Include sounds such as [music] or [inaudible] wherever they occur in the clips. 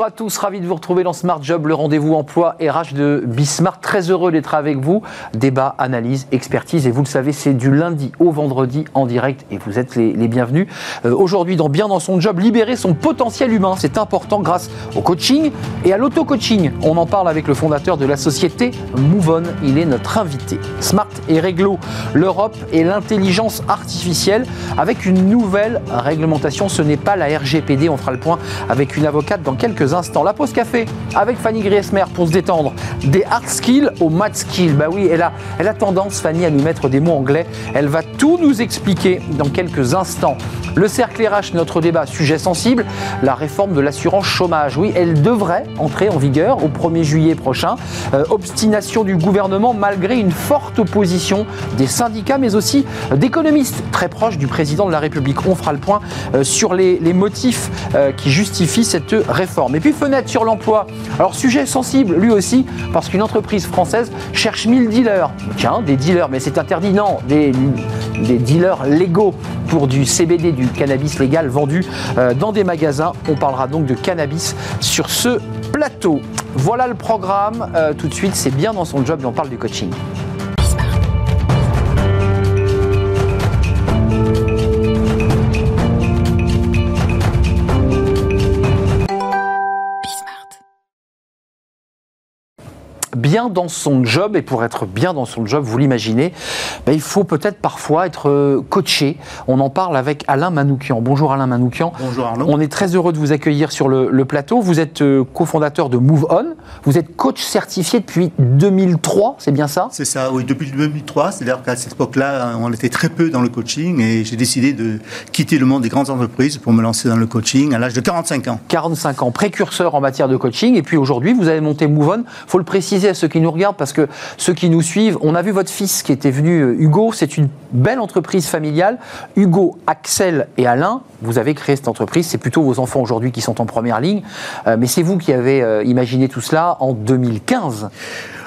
Bonjour à tous, ravi de vous retrouver dans Smart Job, le rendez-vous emploi RH de Bismarck. Très heureux d'être avec vous. Débat, analyse, expertise, et vous le savez, c'est du lundi au vendredi en direct, et vous êtes les, bienvenus. Euh, aujourd'hui, dans Bien dans son job, libérer son potentiel humain, c'est important grâce au coaching et à l'auto-coaching. On en parle avec le fondateur de la société MoveOn, il est notre invité. Smart et Réglo, l'Europe et l'intelligence artificielle, avec une nouvelle réglementation, ce n'est pas la RGPD, on fera le point avec une avocate dans quelques instants. La pause café avec Fanny Griesmer pour se détendre. Des hard skills aux math skills. Bah oui, elle a, elle a tendance, Fanny, à nous mettre des mots anglais. Elle va tout nous expliquer dans quelques instants. Le cercle RH, notre débat, sujet sensible, la réforme de l'assurance chômage. Oui, elle devrait entrer en vigueur au 1er juillet prochain. Euh, obstination du gouvernement malgré une forte opposition des syndicats, mais aussi d'économistes très proches du président de la République. On fera le point euh, sur les, motifs euh, qui justifient cette réforme. Puis fenêtre sur l'emploi. Alors sujet sensible lui aussi, parce qu'une entreprise française cherche 1000 dealers. Tiens, des dealers, mais c'est interdit, non, des, des dealers légaux pour du CBD, du cannabis légal vendu euh, dans des magasins. On parlera donc de cannabis sur ce plateau. Voilà le programme. Euh, tout de suite, c'est bien dans son job et on parle du coaching. Bien dans son job, et pour être bien dans son job, vous l'imaginez, ben, il faut peut-être parfois être euh, coaché. On en parle avec Alain Manoukian. Bonjour Alain Manoukian. Bonjour Arnaud. On est très heureux de vous accueillir sur le, plateau. Vous êtes euh, cofondateur de Move On. Vous êtes coach certifié depuis 2003, c'est bien ça? C'est ça, oui, depuis 2003. C'est-à-dire qu'à cette époque-là, on était très peu dans le coaching et j'ai décidé de quitter le monde des grandes entreprises pour me lancer dans le coaching à l'âge de 45 ans. 45 ans, précurseur en matière de coaching. Et puis aujourd'hui, vous avez monté Move On. Il faut le préciser à ceux qui nous regardent parce que ceux qui nous suivent, on a vu votre fils qui était venu, euh, Hugo, c'est une belle entreprise familiale. Hugo, Axel et Alain, vous avez créé cette entreprise, c'est plutôt vos enfants aujourd'hui qui sont en première ligne, euh, mais c'est vous qui avez euh, imaginé tout cela en 2015.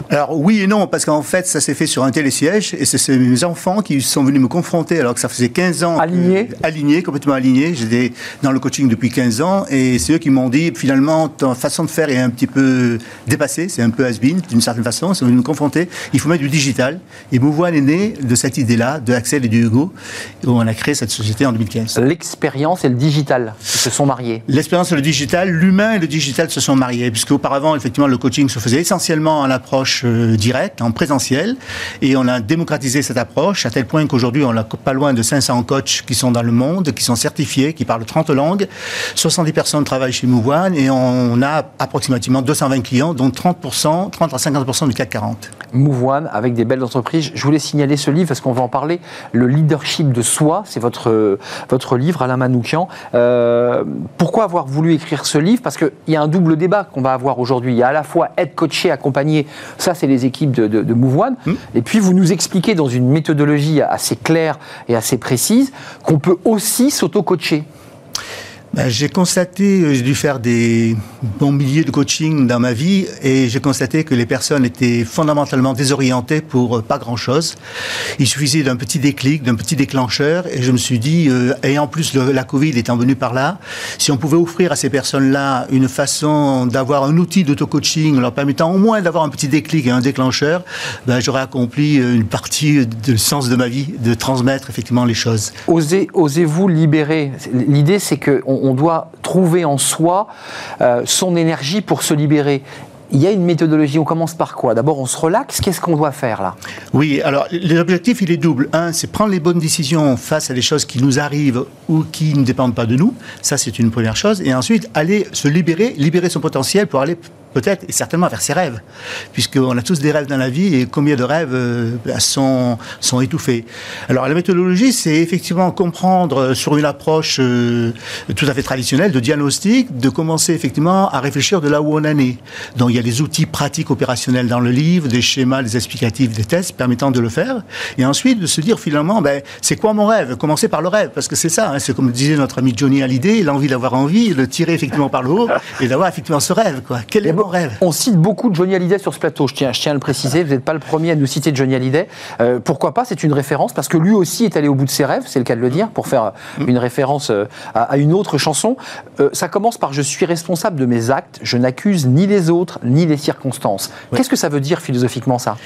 Alors oui et non, parce qu'en fait, ça s'est fait sur un télésiège, et c'est mes enfants qui sont venus me confronter, alors que ça faisait 15 ans. Alignés Alignés, complètement alignés. J'étais dans le coaching depuis 15 ans, et c'est eux qui m'ont dit, finalement, ta façon de faire est un petit peu dépassée, c'est un peu has-been, d'une certaine façon, ils sont venus me confronter, il faut mettre du digital. Et Mouvoine est né de cette idée-là, de Axel et de Hugo, où on a créé cette société en 2015. L'expérience et le digital se sont mariés. L'expérience et le digital, l'humain et le digital se sont mariés, puisque auparavant, effectivement, le coaching se faisait essentiellement en approche euh, direct, en présentiel, et on a démocratisé cette approche à tel point qu'aujourd'hui, on a pas loin de 500 coachs qui sont dans le monde, qui sont certifiés, qui parlent 30 langues. 70 personnes travaillent chez Mouvoine et on a approximativement 220 clients, dont 30%, 30 à 50% du CAC 40. Mouvoine, avec des belles entreprises. Je voulais signaler ce livre parce qu'on va en parler. Le leadership de soi, c'est votre, votre livre, Alain Manoukian. Euh, pourquoi avoir voulu écrire ce livre? Parce qu'il y a un double débat qu'on va avoir aujourd'hui. Il y a à la fois être coaché, accompagné, ça c'est les équipes de, de, hmm. et puis vous nous expliquez dans une méthodologie assez claire et assez précise qu'on peut aussi s'auto-coacher. Ben, j'ai constaté, euh, j'ai dû faire des bons milliers de coaching dans ma vie et j'ai constaté que les personnes étaient fondamentalement désorientées pour euh, pas grand-chose. Il suffisait d'un petit déclic, d'un petit déclencheur et je me suis dit, euh, et en plus la Covid étant venue par là, si on pouvait offrir à ces personnes-là une façon d'avoir un outil d'auto-coaching leur permettant au moins d'avoir un petit déclic et un déclencheur, ben, j'aurais accompli une partie du sens de ma vie, de transmettre effectivement les choses. Osez, osez-vous libérer? L'idée c'est que doit trouver en soi euh, son énergie pour se libérer il y a une méthodologie. On commence par quoi? D'abord, on se relaxe. Qu'est-ce qu'on doit faire là? Oui, alors l'objectif, il est double. Un, c'est prendre les bonnes décisions face à des choses qui nous arrivent ou qui ne dépendent pas de nous. Ça, c'est une première chose. Et ensuite, aller se libérer, libérer son potentiel pour aller peut-être et certainement vers ses rêves, puisqu'on a tous des rêves dans la vie et combien de rêves euh, sont, sont étouffés. Alors la méthodologie, c'est effectivement comprendre euh, sur une approche euh, tout à fait traditionnelle de diagnostic, de commencer effectivement à réfléchir de là où on en est. Donc il y a des outils pratiques opérationnels dans le livre, des schémas, des explicatifs, des tests permettant de le faire, et ensuite de se dire finalement, ben, c'est quoi mon rêve? Commencer par le rêve, parce que c'est ça, hein, c'est comme disait notre ami Johnny Hallyday, l'envie d'avoir envie, de tirer effectivement par le haut et d'avoir effectivement ce rêve. Quoi. Quel est rêve. On cite beaucoup de Johnny Hallyday sur ce plateau, je tiens, je tiens à le préciser, vous n'êtes pas le premier à nous citer Johnny Hallyday. Euh, pourquoi pas? C'est une référence, parce que lui aussi est allé au bout de ses rêves, c'est le cas de le dire, pour faire mm. une référence euh, à, une autre chanson. Euh, ça commence par Je suis responsable de mes actes, je n'accuse ni les autres, ni les circonstances. Qu'est-ce que ça veut dire philosophiquement, ça?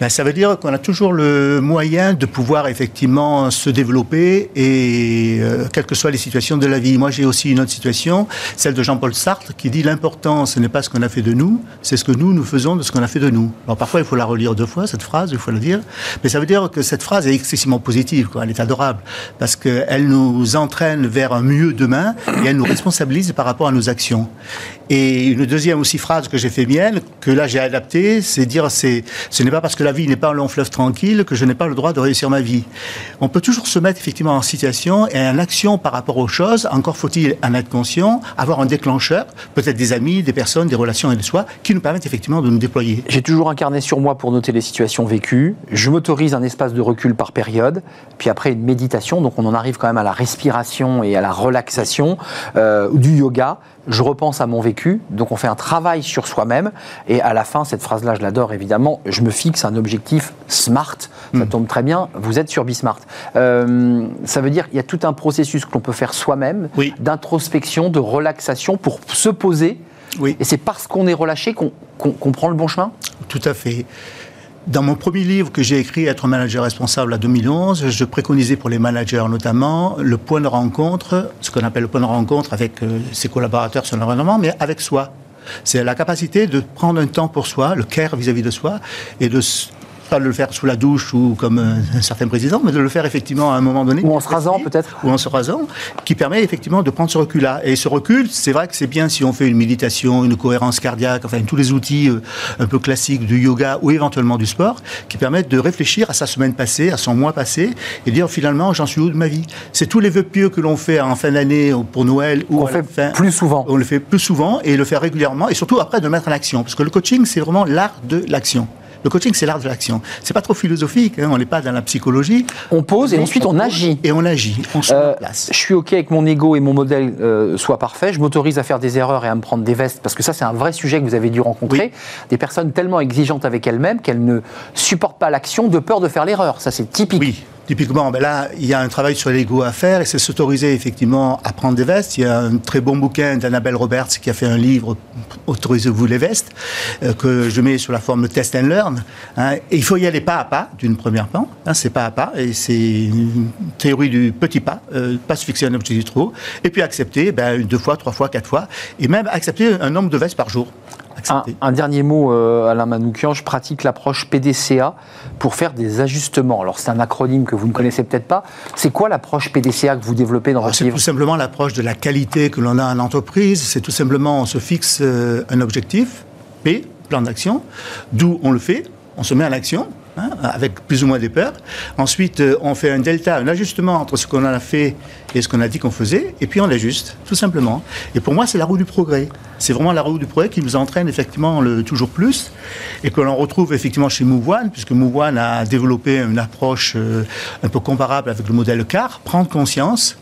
Ben, Ça veut dire qu'on a toujours le moyen de pouvoir effectivement se développer, et quelles que soient les situations de la vie. Moi, j'ai aussi une autre situation, celle de Jean-Paul Sartre, qui dit l'important, ce n'est pas ce qu'on a fait de nous, c'est ce que nous, nous faisons de ce qu'on a fait de nous. Alors parfois, il faut la relire deux fois, cette phrase, il faut le dire, mais ça veut dire que cette phrase est excessivement positive, quoi. elle est adorable, parce qu'elle nous entraîne vers un mieux demain, et elle nous responsabilise par rapport à nos actions. Et une deuxième aussi phrase que j'ai fait mienne, que là j'ai adaptée, c'est dire c'est, ce n'est pas parce que la vie n'est pas un long fleuve tranquille que je n'ai pas le droit de réussir ma vie. On peut toujours se mettre effectivement en situation et en action par rapport aux choses, encore faut-il en être conscient, avoir un déclencheur, peut-être des amis, des personnes, des relations et de soi, qui nous permettent effectivement de nous déployer. J'ai toujours un carnet sur moi pour noter les situations vécues, je m'autorise un espace de recul par période, puis après une méditation, donc on en arrive quand même à la respiration et à la relaxation, euh, du yoga, je repense à mon vécu, donc on fait un travail sur soi-même, et à la fin, cette phrase-là, je l'adore évidemment, je me fixe un objectif SMART, ça hmm. tombe très bien, vous êtes sur Bismart. Euh, ça veut dire qu'il y a tout un processus que l'on peut faire soi-même, d'introspection, de relaxation, pour se poser, oui. et c'est parce qu'on est relâché qu'on prend le bon chemin? Tout à fait. Dans mon premier livre que j'ai écrit, Être manager responsable à 2011, je préconisais pour les managers notamment le point de rencontre, ce qu'on appelle le point de rencontre avec euh, ses collaborateurs sur l'environnement, mais avec soi. C'est la capacité de prendre un temps pour soi, le care vis-à-vis de soi, et de pas de le faire sous la douche ou comme un certain président, mais de le faire effectivement à un moment donné. Ou en se rasant peut-être. Ou en se rasant, qui permet effectivement de prendre ce recul-là. Et ce recul, c'est vrai que c'est bien si on fait une méditation, une cohérence cardiaque, enfin tous les outils euh, un peu classiques du yoga ou éventuellement du sport, qui permettent de réfléchir à sa semaine passée, à son mois passé, et dire finalement j'en suis où de ma vie? C'est tous les vœux pieux que l'on fait en fin d'année pour Noël ou on fait plus souvent. On le fait plus souvent et le faire régulièrement, et surtout après de mettre en action, parce que le coaching c'est vraiment l'art de l'action. Le coaching, c'est l'art de l'action. C'est pas trop philosophique, hein, on n'est pas dans la psychologie. On pose et ensuite on, agit. Et on agit, on se euh, place. Je suis OK avec mon ego et mon modèle euh, soit parfait. Je m'autorise à faire des erreurs et à me prendre des vestes, parce que ça, c'est un vrai sujet que vous avez dû rencontrer. Des personnes tellement exigeantes avec elles-mêmes qu'elles ne supportent pas l'action de peur de faire l'erreur. Ça, c'est typique. Oui. Typiquement, ben là, il y a un travail sur l'ego à faire et c'est s'autoriser effectivement à prendre des vestes. Il y a un très bon bouquin d'Annabelle Roberts qui a fait un livre Autorisez-vous les vestes euh, que je mets sur la forme test and learn. Hein. et il faut y aller pas à pas d'une première part. Hein, c'est pas à pas et c'est une théorie du petit pas, euh, pas se fixer un objectif trop. Et puis accepter ben, deux fois, trois fois, quatre fois et même accepter un nombre de vestes par jour. Un, dernier mot, euh, Alain Manoukian. Je pratique l'approche PDCA pour faire des ajustements. Alors, c'est un acronyme que vous ne connaissez peut-être pas. C'est quoi l'approche PDCA que vous développez dans votre livre C'est tout simplement l'approche de la qualité que l'on a en entreprise. C'est tout simplement, on se fixe euh, un objectif, P, plan d'action, d'où on le fait, on se met en action, Hein, avec plus ou moins des peurs. Ensuite, euh, on fait un delta, un ajustement entre ce qu'on a fait et ce qu'on a dit qu'on faisait, et puis on l'ajuste, tout simplement. Et pour moi, c'est la roue du progrès. C'est vraiment la roue du progrès qui nous entraîne effectivement le toujours plus, et que l'on retrouve effectivement chez Mouvoine, puisque Mouvoine a développé une approche euh, un peu comparable avec le modèle CAR, prendre conscience,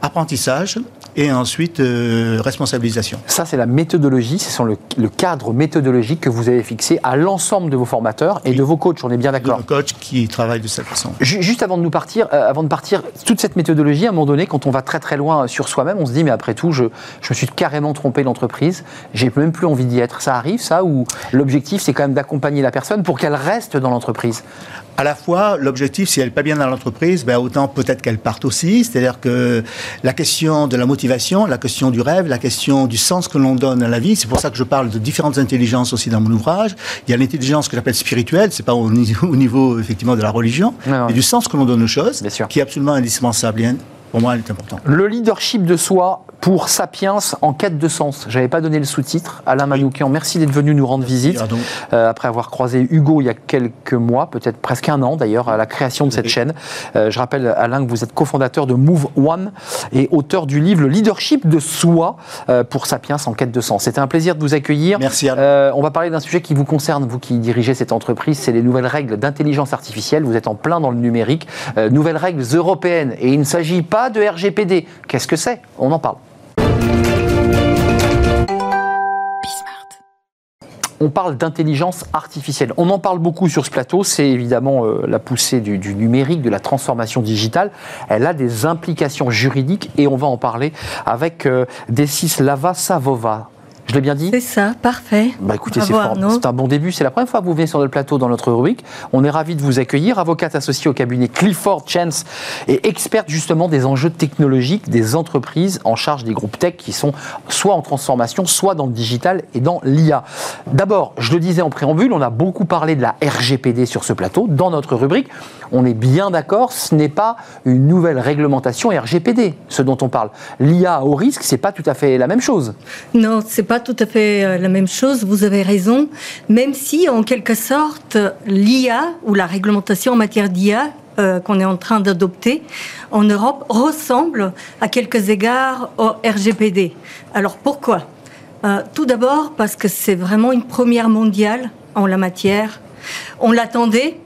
apprentissage, et ensuite euh, responsabilisation. Ça, c'est la méthodologie, c'est le, le, cadre méthodologique que vous avez fixé à l'ensemble de vos formateurs et de vos coachs, on est bien d'accord. De coachs qui travaillent de cette façon. Juste avant de nous partir, euh, avant de partir, toute cette méthodologie, à un moment donné, quand on va très très loin sur soi-même, on se dit, mais après tout, je, je me suis carrément trompé l'entreprise, j'ai même plus envie d'y être. Ça arrive, ça, ou l'objectif, c'est quand même d'accompagner la personne pour qu'elle reste dans l'entreprise à la fois, l'objectif, si elle n'est pas bien dans l'entreprise, ben autant peut-être qu'elle parte aussi. C'est-à-dire que la question de la motivation, la question du rêve, la question du sens que l'on donne à la vie, c'est pour ça que je parle de différentes intelligences aussi dans mon ouvrage. Il y a l'intelligence que j'appelle spirituelle, c'est pas au [laughs] niveau, effectivement de la religion, mais du sens que l'on donne aux choses, qui est absolument indispensable. Pour moi, elle est importante. Le leadership de soi pour Sapiens en quête de sens. J'avais pas donné le sous-titre. Alain Manoukian, merci d'être venu nous rendre visite. Euh, après avoir croisé Hugo il y a quelques mois, peut-être presque un an d'ailleurs, à la création de cette chaîne. Euh, je rappelle, Alain, que vous êtes cofondateur de Move One et auteur du livre Le leadership de soi euh, pour Sapiens en quête de sens. C'était un plaisir de vous accueillir. Merci Alain. on va parler d'un sujet qui vous concerne, vous qui dirigez cette entreprise, c'est les nouvelles règles d'intelligence artificielle. Vous êtes en plein dans le numérique. nouvelles règles européennes. Et il ne s'agit pas de RGPD. Qu'est-ce que c'est? On en parle. on parle d'intelligence artificielle. On en parle beaucoup sur ce plateau, c'est évidemment euh, la poussée du, numérique, de la transformation digitale. Elle a des implications juridiques et on va en parler avec euh, Lava Savova. Je l'ai bien dit C'est ça, parfait. Bah écoutez, c'est un bon début. C'est la première fois que vous venez sur le plateau dans notre rubrique. On est ravi de vous accueillir. Avocate associée au cabinet Clifford Chance et experte justement des enjeux technologiques des entreprises en charge des groupes tech qui sont soit en transformation, soit dans le digital et dans l'IA. D'abord, je le disais en préambule, on a beaucoup parlé de la RGPD sur ce plateau dans notre rubrique. On est bien d'accord, ce n'est pas une nouvelle réglementation RGPD, ce dont on parle. L'IA au risque, c'est pas tout à fait la même chose. Non, c'est pas tout à fait euh, la même chose. Vous avez raison. Même si, en quelque sorte, l'IA ou la réglementation en matière d'IA euh, qu'on est en train d'adopter en Europe ressemble à quelques égards au RGPD. Alors pourquoi? Euh, Tout d'abord parce que c'est vraiment une première mondiale en la matière. On l'attendait,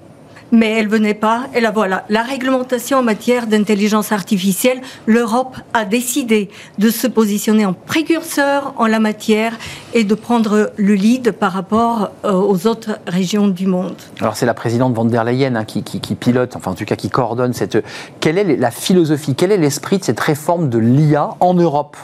mais elle venait pas. Et la voilà. La réglementation en matière d'intelligence artificielle, l'Europe a décidé de se positionner en précurseur en la matière et de prendre le lead par rapport euh, aux autres régions du monde. Alors c'est la présidente von der Leyen hein, qui, pilote, enfin en tout cas qui coordonne cette. Quelle est la philosophie, quel est l'esprit de cette réforme de l'IA en Europe?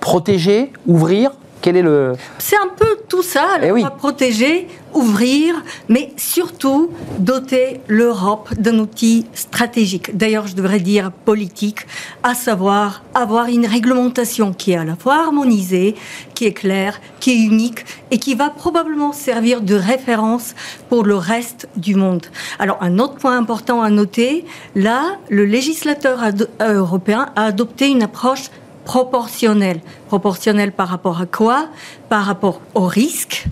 Protéger, ouvrir, quel est le... C'est un peu tout ça, eh oui. protéger, ouvrir, mais surtout doter l'Europe d'un outil stratégique, d'ailleurs je devrais dire politique, à savoir avoir une réglementation qui est à la fois harmonisée, qui est claire, qui est unique et qui va probablement servir de référence pour le reste du monde. Alors un autre point important à noter, là, le législateur européen a adopté une approche proportionnel. Proportionnel par rapport à quoi? Par rapport au risque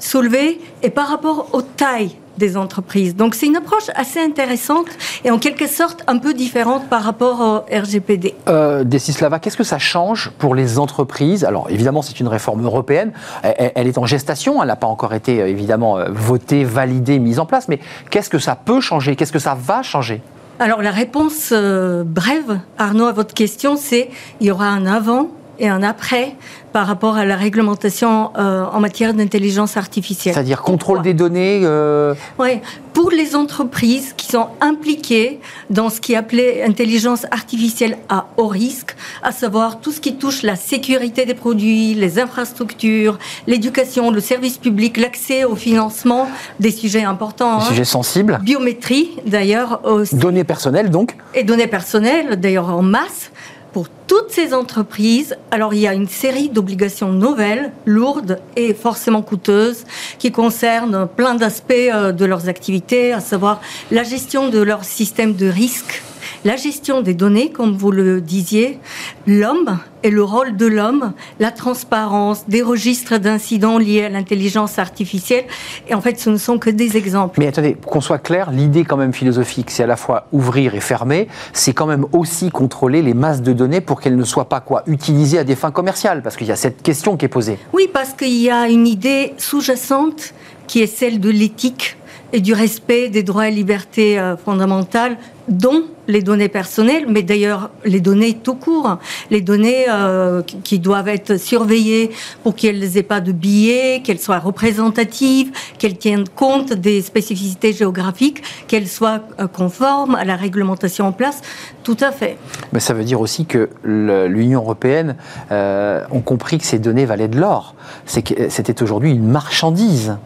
soulevé et par rapport aux tailles des entreprises. Donc c'est une approche assez intéressante et en quelque sorte un peu différente par rapport au RGPD. Euh, Desislava, qu'est-ce que ça change pour les entreprises? Alors évidemment c'est une réforme européenne, elle, est en gestation, elle n'a pas encore été euh, évidemment euh, votée, validée, mise en place, mais qu'est-ce que ça peut changer? Qu'est-ce que ça va changer? Alors la réponse euh, brève, Arnaud, à votre question, c'est il y aura un avant et un après par rapport à la réglementation euh, en matière d'intelligence artificielle. C'est-à-dire contrôle des données euh... Oui, pour les entreprises qui sont impliquées dans ce qui est appelé intelligence artificielle à haut risque, à savoir tout ce qui touche la sécurité des produits, les infrastructures, l'éducation, le service public, l'accès au financement, des sujets importants. Des hein. sujets sensibles. Biométrie, d'ailleurs. Aussi. Données personnelles, donc Et données personnelles, d'ailleurs en masse pour toutes ces entreprises, alors il y a une série d'obligations nouvelles, lourdes et forcément coûteuses, qui concernent plein d'aspects euh, de leurs activités, à savoir la gestion de leur système de risque la gestion des données, comme vous le disiez, l'homme et le rôle de l'homme, la transparence, des registres d'incidents liés à l'intelligence artificielle. Et en fait, ce ne sont que des exemples. Mais attendez, qu'on soit clair, l'idée quand même philosophique, c'est à la fois ouvrir et fermer, c'est quand même aussi contrôler les masses de données pour qu'elles ne soient pas quoi utilisées à des fins commerciales, parce qu'il y a cette question qui est posée. Oui, parce qu'il y a une idée sous-jacente qui est celle de l'éthique et du respect des droits et libertés euh, fondamentales, dont les données personnelles, mais d'ailleurs les données tout court, les données euh, qui doivent être surveillées pour qu'elles n'aient pas de billets, qu'elles soient représentatives, qu'elles tiennent compte des spécificités géographiques, qu'elles soient euh, conformes à la réglementation en place. Tout à fait. Mais ça veut dire aussi que l'Union européenne euh, ont compris que ces données valaient de l'or. C'était aujourd'hui une marchandise.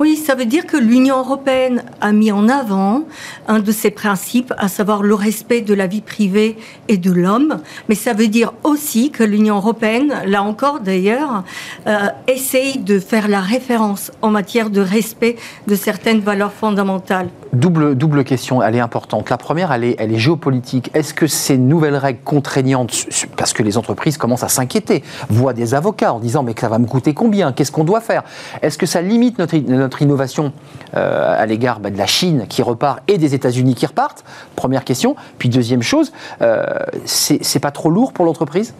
Oui, ça veut dire que l'Union européenne a mis en avant un de ses principes, à savoir le respect de la vie privée et de l'homme. Mais ça veut dire aussi que l'Union européenne, là encore d'ailleurs, euh, essaye de faire la référence en matière de respect de certaines valeurs fondamentales. Double, double question, elle est importante. La première, elle est, est géopolitique. Est-ce que ces nouvelles règles contraignantes, parce que les entreprises commencent à s'inquiéter, voient des avocats en disant mais ça va me coûter combien? Qu'est-ce qu'on doit faire? Est-ce que ça limite notre, notre innovation euh, à l'égard bah, de la Chine qui repart et des États-Unis qui repartent Première question. Puis deuxième chose, euh, c'est pas trop lourd pour l'entreprise?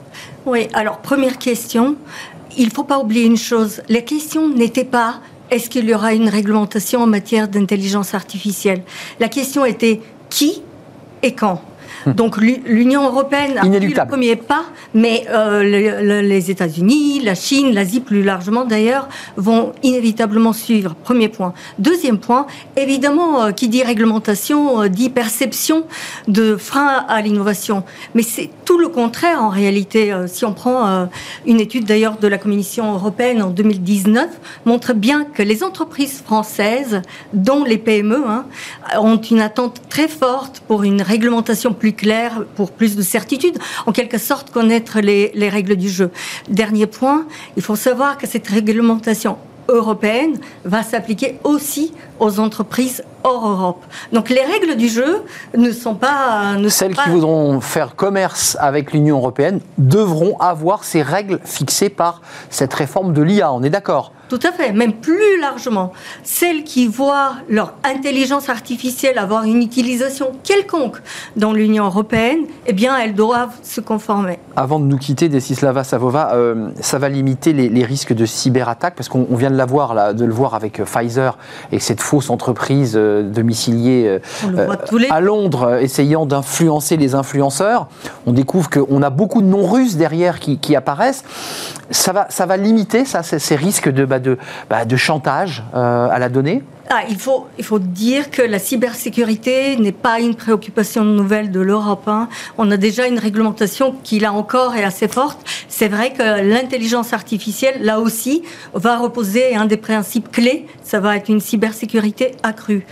Oui, alors première question, il ne faut pas oublier une chose. La question n'était pas est-ce qu'il y aura une réglementation en matière d'intelligence artificielle? La question était qui et quand? Donc l'Union européenne a pris le premier pas, mais euh, les États-Unis, la Chine, l'Asie plus largement d'ailleurs, vont inévitablement suivre. Premier point. Deuxième point, évidemment, euh, qui dit réglementation, euh, dit perception de frein à l'innovation. Mais c'est tout le contraire en réalité. si on prend une étude d'ailleurs de la Commission européenne en 2019, montre bien que les entreprises françaises, dont les PME, hein, ont une attente très forte pour une réglementation plus claire, pour plus de certitude, en quelque sorte connaître les règles du jeu. Dernier point, il faut savoir que cette réglementation européenne va s'appliquer aussi aux entreprises hors Europe. Donc les règles du jeu ne sont pas... Ne Celles qui voudront faire commerce avec l'Union européenne devront avoir ces règles fixées par cette réforme de l'IA, on est d'accord? Tout à fait, même plus largement. Celles qui voient leur intelligence artificielle avoir une utilisation quelconque dans l'Union européenne, eh bien, elles doivent se conformer. Avant de nous quitter, Desislava Savova, euh, ça va limiter les, risques de cyberattaque, parce qu'on vient de, la voir, là, de le voir avec euh, Pfizer et cette fausse entreprise euh, domiciliée à Londres essayant d'influencer les influenceurs. On découvre qu'on a beaucoup de noms russes derrière qui, apparaissent. Ça va, ça va limiter ça, ces, risques de... Bah, de, bah, de chantage euh, à la donnée ah, il, faut, dire que la cybersécurité n'est pas une préoccupation nouvelle de l'Europe. Hein. On a déjà une réglementation qui, là encore, est assez forte. C'est vrai que l'intelligence artificielle, là aussi, va reposer un des principes clés. Ça va être une cybersécurité accrue.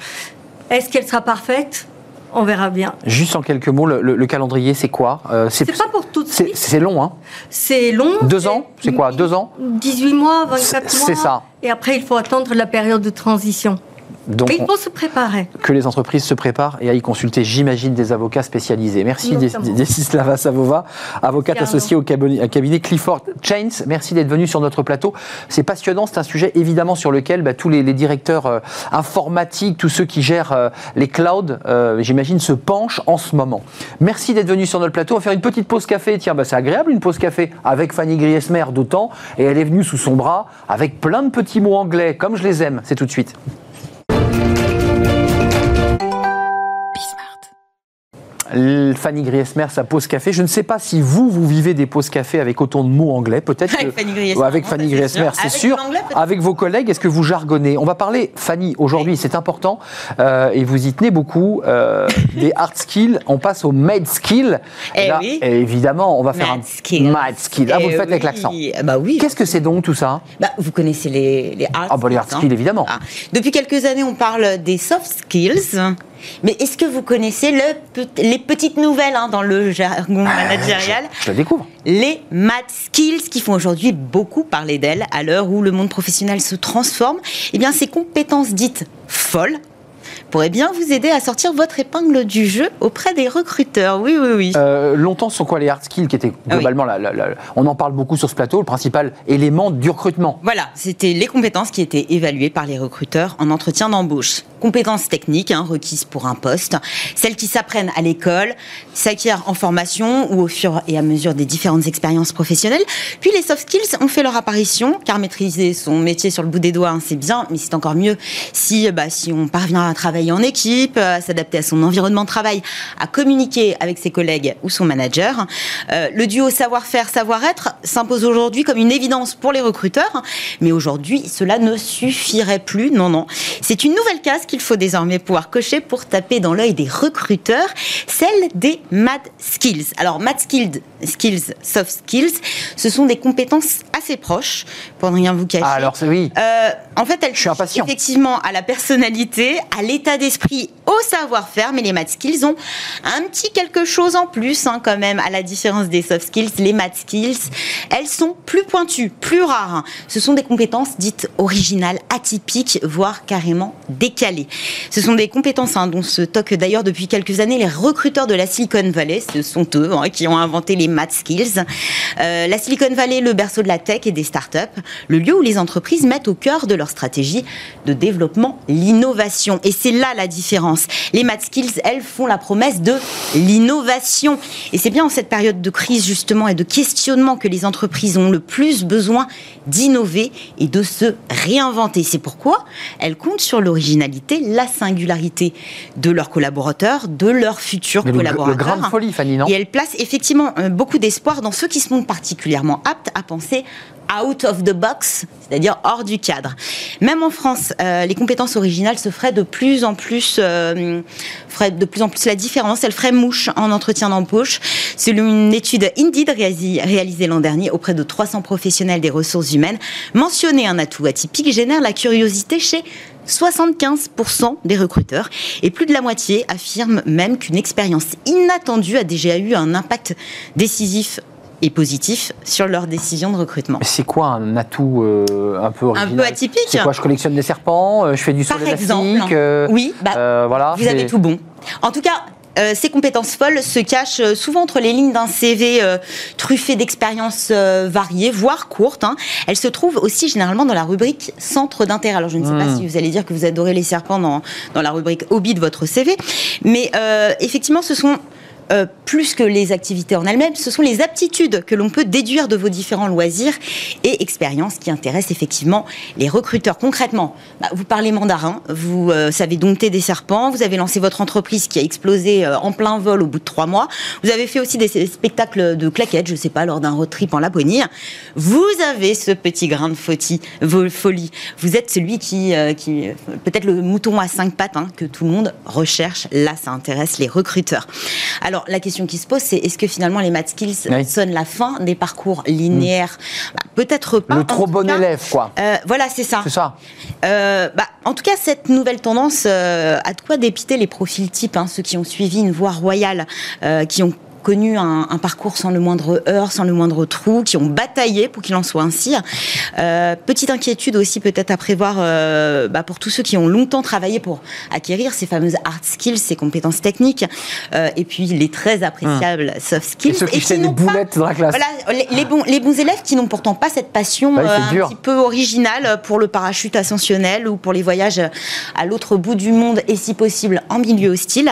Est-ce qu'elle sera parfaite? On verra bien. Juste en quelques mots, le, calendrier, c'est quoi euh, C'est pas pour tout de suite. C'est long, hein C'est long. Deux ans C'est quoi Deux ans? 18 mois, 24 mois. C'est ça. Et après, il faut attendre la période de transition. Donc, il faut se préparer. Que les entreprises se préparent et à y consulter, j'imagine, des avocats spécialisés. Merci, Desislava Savova, avocate associée au cabinet Clifford Chains. Merci d'être venu sur notre plateau. C'est passionnant, c'est un sujet évidemment sur lequel bah, tous les, directeurs euh, informatiques, tous ceux qui gèrent euh, les clouds, euh, j'imagine, se penchent en ce moment. Merci d'être venu sur notre plateau. On va faire une petite pause café. Tiens, bah, c'est agréable une pause café avec Fanny Griesmer d'autant. Et elle est venue sous son bras avec plein de petits mots anglais, comme je les aime. C'est tout de suite. Fanny Griesmer, sa pause café. Je ne sais pas si vous, vous vivez des pauses café avec autant de mots anglais. Peut-être avec Fanny Griesmer. Avec Fanny Griesmer, c'est sûr. avec vos collègues, est-ce que vous jargonnez? On va parler, Fanny, aujourd'hui, c'est important, euh, et vous y tenez beaucoup, euh, des hard skills. On passe aux made skills. Eh oui. évidemment, on va faire un skills. mad skill. Ah, vous le faites avec l'accent. Bah oui. Qu'est-ce que c'est donc tout ça? Bah, Vous connaissez les, les hard ah, bah, les hard skills, évidemment. Ah. Depuis quelques années, on parle des soft skills. Mais est-ce que vous connaissez le, les petites nouvelles hein, dans le jargon ah, managérial je, découvre. Les math skills qui font aujourd'hui beaucoup parler d'elles à l'heure où le monde professionnel se transforme. Eh bien, ces compétences dites folles pourrait bien vous aider à sortir votre épingle du jeu auprès des recruteurs. Oui, oui, oui. Euh, longtemps, ce sont quoi les hard skills qui étaient ah globalement, on en parle beaucoup sur ce plateau, le principal élément du recrutement Voilà, c'était les compétences qui étaient évaluées par les recruteurs en entretien d'embauche. Compétences techniques hein, requises pour un poste, celles qui s'apprennent à l'école, s'acquièrent en formation ou au fur et à mesure des différentes expériences professionnelles. Puis les soft skills ont fait leur apparition, car maîtriser son métier sur le bout des doigts, hein, c'est bien, mais c'est encore mieux si, bah, si on parvient à travailler en équipe, à s'adapter à son environnement de travail, à communiquer avec ses collègues ou son manager. Euh, le duo savoir-faire, savoir-être s'impose aujourd'hui comme une évidence pour les recruteurs, mais aujourd'hui, cela ne suffirait plus. Non, non. C'est une nouvelle case qu'il faut désormais pouvoir cocher pour taper dans l'œil des recruteurs, celle des mad skills. Alors, mad skills, skills, soft skills, ce sont des compétences assez proches, pour ne rien vous cacher. Ah, alors, oui. Euh, en fait, elles touchent effectivement à la personnalité, à l'état d'esprit, au savoir-faire, mais les math skills ont un petit quelque chose en plus hein, quand même, à la différence des soft skills. Les math skills, elles sont plus pointues, plus rares. Hein. Ce sont des compétences dites originales, atypiques, voire carrément décalées. Ce sont des compétences hein, dont se toquent d'ailleurs depuis quelques années les recruteurs de la Silicon Valley. Ce sont eux qui ont inventé les math skills. Euh, la Silicon Valley, le berceau de la tech et des startups, le lieu où les entreprises mettent au cœur de leur stratégie de développement l'innovation. Et c'est là la différence. Les math skills, elles, font la promesse de l'innovation. Et c'est bien en cette période de crise, justement, et de questionnement que les entreprises ont le plus besoin d'innover et de se réinventer. C'est pourquoi elles comptent sur l'originalité, la singularité de leurs collaborateurs, de leurs futurs collaborateurs. Le, grande folie, Fanny, non Et elles placent effectivement euh, beaucoup d'espoir dans ceux qui se montrent particulièrement aptes à penser out of the box, c'est-à-dire hors du cadre. Même en France, euh, les compétences originales se feraient de plus en plus, euh, feraient de plus en plus la différence. Elles feraient mouche en entretien d'embauche. Selon une étude Indeed réalisée l'an dernier auprès de 300 professionnels des ressources humaines, mentionner un atout atypique génère la curiosité chez 75% des recruteurs et plus de la moitié affirment même qu'une expérience inattendue a déjà eu un impact décisif et positif sur leur décision de recrutement. C'est quoi un atout euh, un peu original Un peu atypique C'est quoi Je collectionne des serpents, euh, je fais du saut Par exemple, euh, oui, bah, voilà, vous avez tout bon. En tout cas, ces compétences folles se cachent souvent entre les lignes d'un CV truffé d'expériences variées, voire courtes. Hein. Elles se trouvent aussi généralement dans la rubrique centre d'intérêt. Alors je ne sais pas hmm. si vous allez dire que vous adorez les serpents dans, dans la rubrique hobby de votre CV, mais effectivement ce sont euh, plus que les activités en elles-mêmes, ce sont les aptitudes que l'on peut déduire de vos différents loisirs et expériences qui intéressent effectivement les recruteurs. Concrètement, bah, vous parlez mandarin, vous euh, savez dompter des serpents, vous avez lancé votre entreprise qui a explosé euh, en plein vol au bout de trois mois, vous avez fait aussi des spectacles de claquettes, je ne sais pas, lors d'un road trip en Laponie. Vous avez ce petit grain de folie. Vous êtes celui qui, peut-être le mouton à cinq pattes hein, que tout le monde recherche. Là, ça intéresse les recruteurs. Alors, la question qui se pose, c'est est-ce que finalement les math skills sonnent la fin des parcours linéaires hmm. bah, Peut-être pas. Le trop bon élève, quoi. Euh, voilà, c'est ça. C'est ça. Euh, bah, en tout cas, cette nouvelle tendance euh, a de quoi dépiter les profils types, hein, ceux qui ont suivi une voie royale, qui ont connu un, parcours sans le moindre heure, sans le moindre trou, qui ont bataillé pour qu'il en soit ainsi. Euh, petite inquiétude aussi peut-être à prévoir euh, bah, pour tous ceux qui ont longtemps travaillé pour acquérir ces fameuses hard skills, ces compétences techniques, euh, et puis les très appréciables hum. soft skills. Et ceux qui, des boulettes dans la classe. Voilà, les, bons, les bons élèves qui n'ont pourtant pas cette passion bah un petit peu originale pour le parachute ascensionnel ou pour les voyages à l'autre bout du monde et si possible en milieu hostile.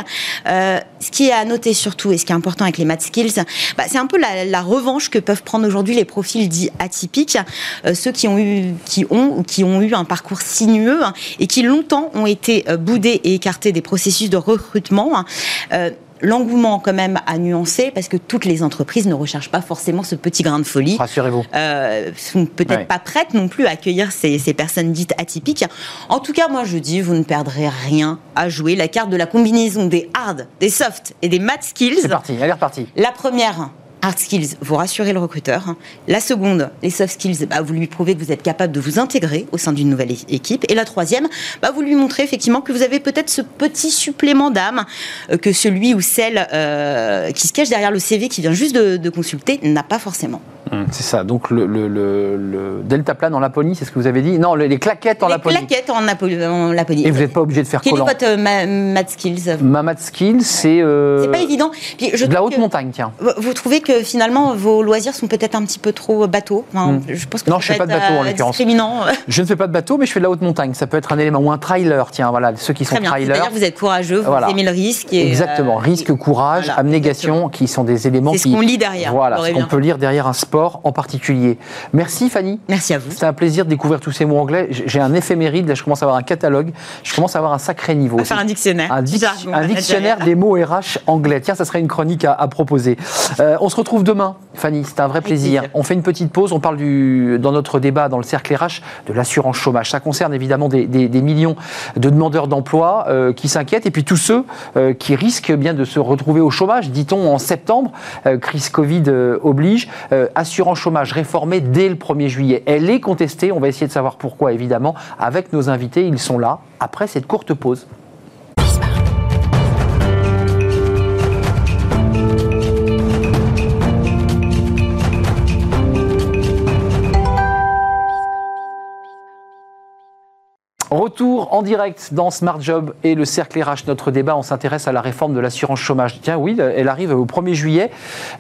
Ce qui est à noter surtout et ce qui est important avec les math skills, bah, c'est un peu la, revanche que peuvent prendre aujourd'hui les profils dits atypiques, euh, ceux qui ont eu, qui ont qui ont eu un parcours sinueux et qui longtemps ont été euh, boudés et écartés des processus de recrutement. Euh, l'engouement quand même a nuancé parce que toutes les entreprises ne recherchent pas forcément ce petit grain de folie. Rassurez-vous. Euh, sont peut-être pas prêtes non plus à accueillir ces, ces, personnes dites atypiques. En tout cas, moi je dis, vous ne perdrez rien à jouer la carte de la combinaison des hard, des soft et des math skills. C'est parti, elle est repartie. La première, hard skills, vous rassurez le recruteur. La seconde, les soft skills, bah, vous lui prouvez que vous êtes capable de vous intégrer au sein d'une nouvelle équipe. Et la troisième, bah, vous lui montrez effectivement que vous avez peut-être ce petit supplément d'âme euh, que celui ou celle euh, qui se cache derrière le CV qui vient juste de consulter n'a pas forcément. Hum, c'est ça. Donc le, le, le, deltaplane en Laponie, c'est ce que vous avez dit? Non, les, claquettes en Laponie. Les claquettes en, Laponie. Et vous n'êtes pas obligé de faire Quelle est votre euh, math skills? Ma math skills, c'est. Euh, c'est pas évident. de la haute montagne, tiens. Vous trouvez que finalement vos loisirs sont peut-être un petit peu trop bateaux hum. Je pense que Non, je ne fais pas de bateau en euh, l'occurrence. Je ne fais pas de bateau, mais je fais de la haute montagne. Ça peut être un élément ou un trailer. Tiens, voilà, ceux qui sont trailers. D'ailleurs, vous êtes courageux, vous aimez le risque. Exactement. risque, courage, abnégation, qui sont des éléments. C'est ce qu'on lit derrière. Voilà, ce qu'on peut lire derrière un sport en particulier. Merci Fanny. Merci à vous. C'était un plaisir de découvrir tous ces mots anglais. J'ai un éphéméride, là je commence à avoir un catalogue, je commence à avoir un sacré niveau. Faire un dictionnaire. Un, dictionnaire des mots RH anglais. Tiens, ça serait une chronique à, proposer. Euh, on se retrouve demain, Fanny, c'est un vrai plaisir. On fait une petite pause, on parle du, dans notre débat, dans le cercle RH, de l'assurance chômage. Ça concerne évidemment des, millions de demandeurs d'emploi euh, qui s'inquiètent et puis tous ceux euh, qui risquent bien de se retrouver au chômage, dit-on en septembre, crise Covid oblige. assurance chômage réformée dès le 1er juillet. Elle est contestée, on va essayer de savoir pourquoi évidemment, avec nos invités, ils sont là, après cette courte pause. en retour en direct dans Smart Job et le cercle RH. Notre débat, on s'intéresse à la réforme de l'assurance chômage. Tiens, oui, elle arrive au 1er juillet.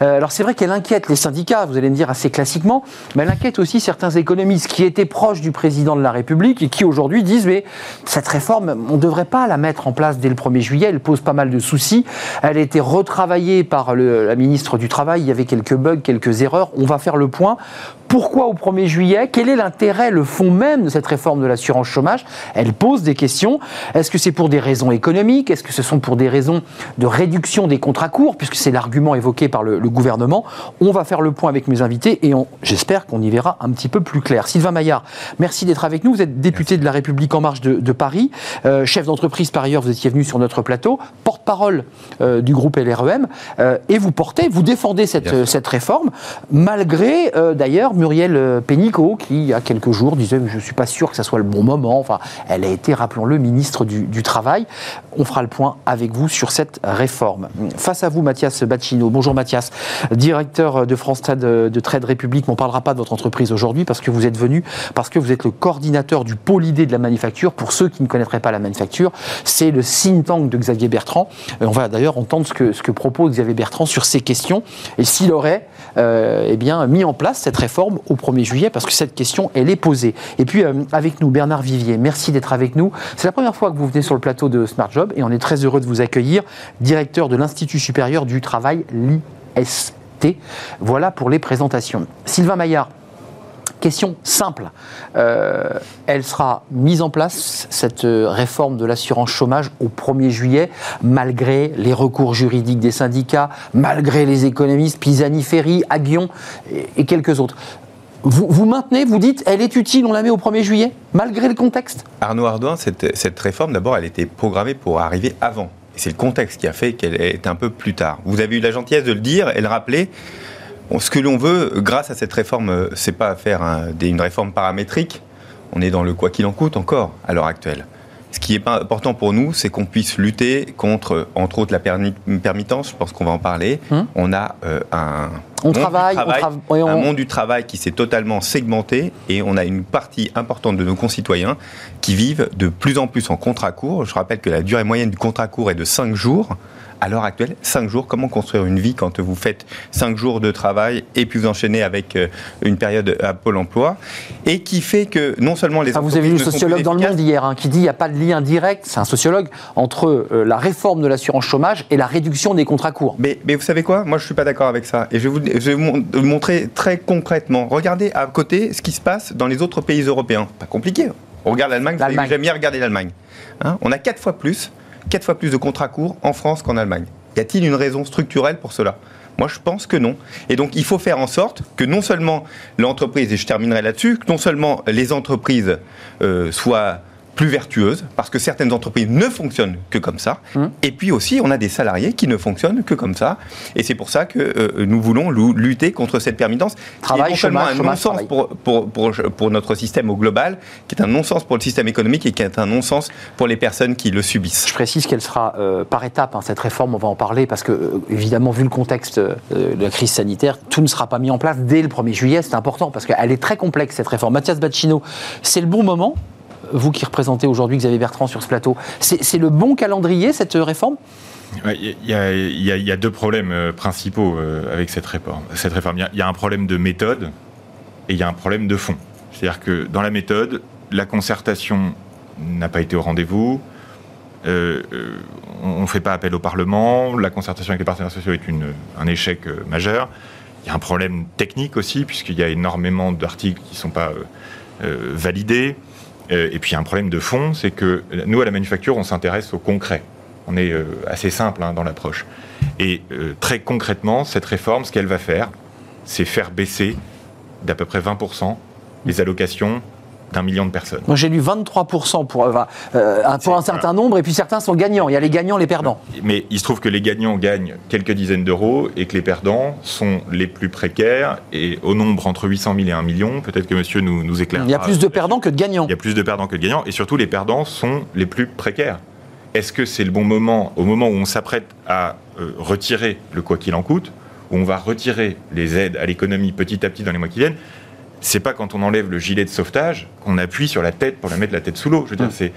Euh, alors c'est vrai qu'elle inquiète les syndicats, vous allez me dire assez classiquement, mais elle inquiète aussi certains économistes qui étaient proches du président de la République et qui aujourd'hui disent mais cette réforme, on ne devrait pas la mettre en place dès le 1er juillet, elle pose pas mal de soucis. Elle a été retravaillée par la ministre du Travail, il y avait quelques bugs, quelques erreurs. On va faire le point. Pourquoi au 1er juillet? Quel est l'intérêt, le fond même de cette réforme de l'assurance chômage? Pose des questions. Est-ce que c'est pour des raisons économiques? Est-ce que ce sont pour des raisons de réduction des contrats courts? Puisque c'est l'argument évoqué par le, gouvernement. On va faire le point avec mes invités et j'espère qu'on y verra un petit peu plus clair. Sylvain Maillard, merci d'être avec nous. Vous êtes député de la République En Marche de, Paris, euh, chef d'entreprise par ailleurs, vous étiez venu sur notre plateau, porte-parole euh, du groupe LREM, euh, et vous portez, vous défendez cette, cette réforme, malgré d'ailleurs Muriel Pénicaud, qui, il y a quelques jours, disait Je ne suis pas sûr que ce soit le bon moment. Enfin, elle a été, rappelons-le, ministre du, Travail. On fera le point avec vous sur cette réforme. Face à vous, Mathias Bacchino. Bonjour, Mathias, directeur de France Trade, de Trade République. On ne parlera pas de votre entreprise aujourd'hui parce que vous êtes venu, parce que vous êtes le coordinateur du pôle idée de la manufacture. Pour ceux qui ne connaîtraient pas la manufacture, c'est le think tank de Xavier Bertrand. On va d'ailleurs entendre ce que, propose Xavier Bertrand sur ces questions et s'il aurait euh, eh bien, mis en place cette réforme au 1er juillet Parce que cette question, elle est posée. Et puis, euh, avec nous, Bernard Vivier, merci d'être avec nous. C'est la première fois que vous venez sur le plateau de Smart Job et on est très heureux de vous accueillir, directeur de l'Institut supérieur du travail, l'IST. Voilà pour les présentations. Sylvain Maillard, Question simple. Euh, elle sera mise en place, cette euh, réforme de l'assurance chômage, au 1er juillet, malgré les recours juridiques des syndicats, malgré les économistes, Pisani Ferry, Aguillon et, quelques autres. Vous, vous, maintenez, vous dites, elle est utile, on la met au 1er juillet, malgré le contexte Arnaud Ardouin, cette, cette réforme, d'abord, elle était programmée pour arriver avant. Et c'est le contexte qui a fait qu'elle est un peu plus tard. Vous avez eu la gentillesse de le dire et le rappeler ce que l'on veut, grâce à cette réforme, c'est pas faire une réforme paramétrique. On est dans le quoi qu'il en coûte encore à l'heure actuelle. Ce qui est important pour nous, c'est qu'on puisse lutter contre, entre autres, la permittance. Je pense qu'on va en parler. Hum. On a euh, un, on travaille, un monde du travail qui s'est totalement segmenté et on a une partie importante de nos concitoyens qui vivent de plus en plus en contrat court. Je rappelle que la durée moyenne du contrat court est de 5 jours à l'heure actuelle, 5 jours, comment construire une vie quand vous faites 5 jours de travail et puis vous enchaînez avec euh, une période à Pôle emploi et qui fait que non seulement les ah, Vous avez vu le sociologue dans le monde hier hein, qui dit qu'il n'y a pas de lien direct, c'est un sociologue, entre euh, la réforme de l'assurance chômage et la réduction des contrats courts. Mais, mais vous savez quoi? Moi je ne suis pas d'accord avec ça. Et je vais, vous, montrer très concrètement. Regardez à côté ce qui se passe dans les autres pays européens. Pas compliqué. On regarde l'Allemagne, j'aime bien regarder l'Allemagne. Hein on a 4 fois plus 4 fois plus de contrats courts en France qu'en Allemagne. Y a-t-il une raison structurelle pour cela? Moi, je pense que non. Et donc, il faut faire en sorte que non seulement l'entreprise, et je terminerai là-dessus, que non seulement les entreprises euh, soient plus vertueuse, parce que certaines entreprises ne fonctionnent que comme ça. Hum. Et puis aussi, on a des salariés qui ne fonctionnent que comme ça. Et c'est pour ça que euh, nous voulons lutter contre cette permittence. Travail, qui est non seulement un non-sens pour, pour, pour, pour, notre système au global, qui est un non-sens pour le système économique et qui est un non-sens pour les personnes qui le subissent. Je précise qu'elle sera euh, par étapes, hein, cette réforme, on va en parler, parce que, euh, évidemment, vu le contexte de la crise sanitaire, tout ne sera pas mis en place dès le 1er juillet. C'est important, parce qu'elle est très complexe, cette réforme. Mathias Bacchino, c'est le bon moment vous qui représentez aujourd'hui Xavier Bertrand sur ce plateau, c'est le bon calendrier, cette réforme? Il y, a deux problèmes euh, principaux euh, avec cette réforme. Cette réforme. Il y, a un problème de méthode et il y a un problème de fond. C'est-à-dire que dans la méthode, la concertation n'a pas été au rendez-vous. Euh, on ne fait pas appel au Parlement. La concertation avec les partenaires sociaux est un échec majeur. Il y a un problème technique aussi, puisqu'il y a énormément d'articles qui ne sont pas validés. Euh, et puis un problème de fond, c'est que nous, à la manufacture, on s'intéresse au concret. On est euh, assez simple hein, dans l'approche. Et euh, très concrètement, cette réforme, ce qu'elle va faire, c'est faire baisser d'à peu près 20% les allocations d'un million de personnes. Moi j'ai lu 23% pour, euh, pour un certain nombre, et puis certains sont gagnants. Il y a les gagnants, les perdants. Mais il se trouve que les gagnants gagnent quelques dizaines d'euros et que les perdants sont les plus précaires, et au nombre entre 800 000 et 1 million, peut-être que monsieur nous, nous éclaire. Il y a plus de perdants que de gagnants. Il y a plus de perdants que de gagnants, et surtout les perdants sont les plus précaires. Est-ce que c'est le bon moment, au moment où on s'apprête à euh, retirer le quoi qu'il en coûte, où on va retirer les aides à l'économie petit à petit dans les mois qui viennent c'est pas quand on enlève le gilet de sauvetage qu'on appuie sur la tête pour la mettre la tête sous l'eau. Je veux dire, c'est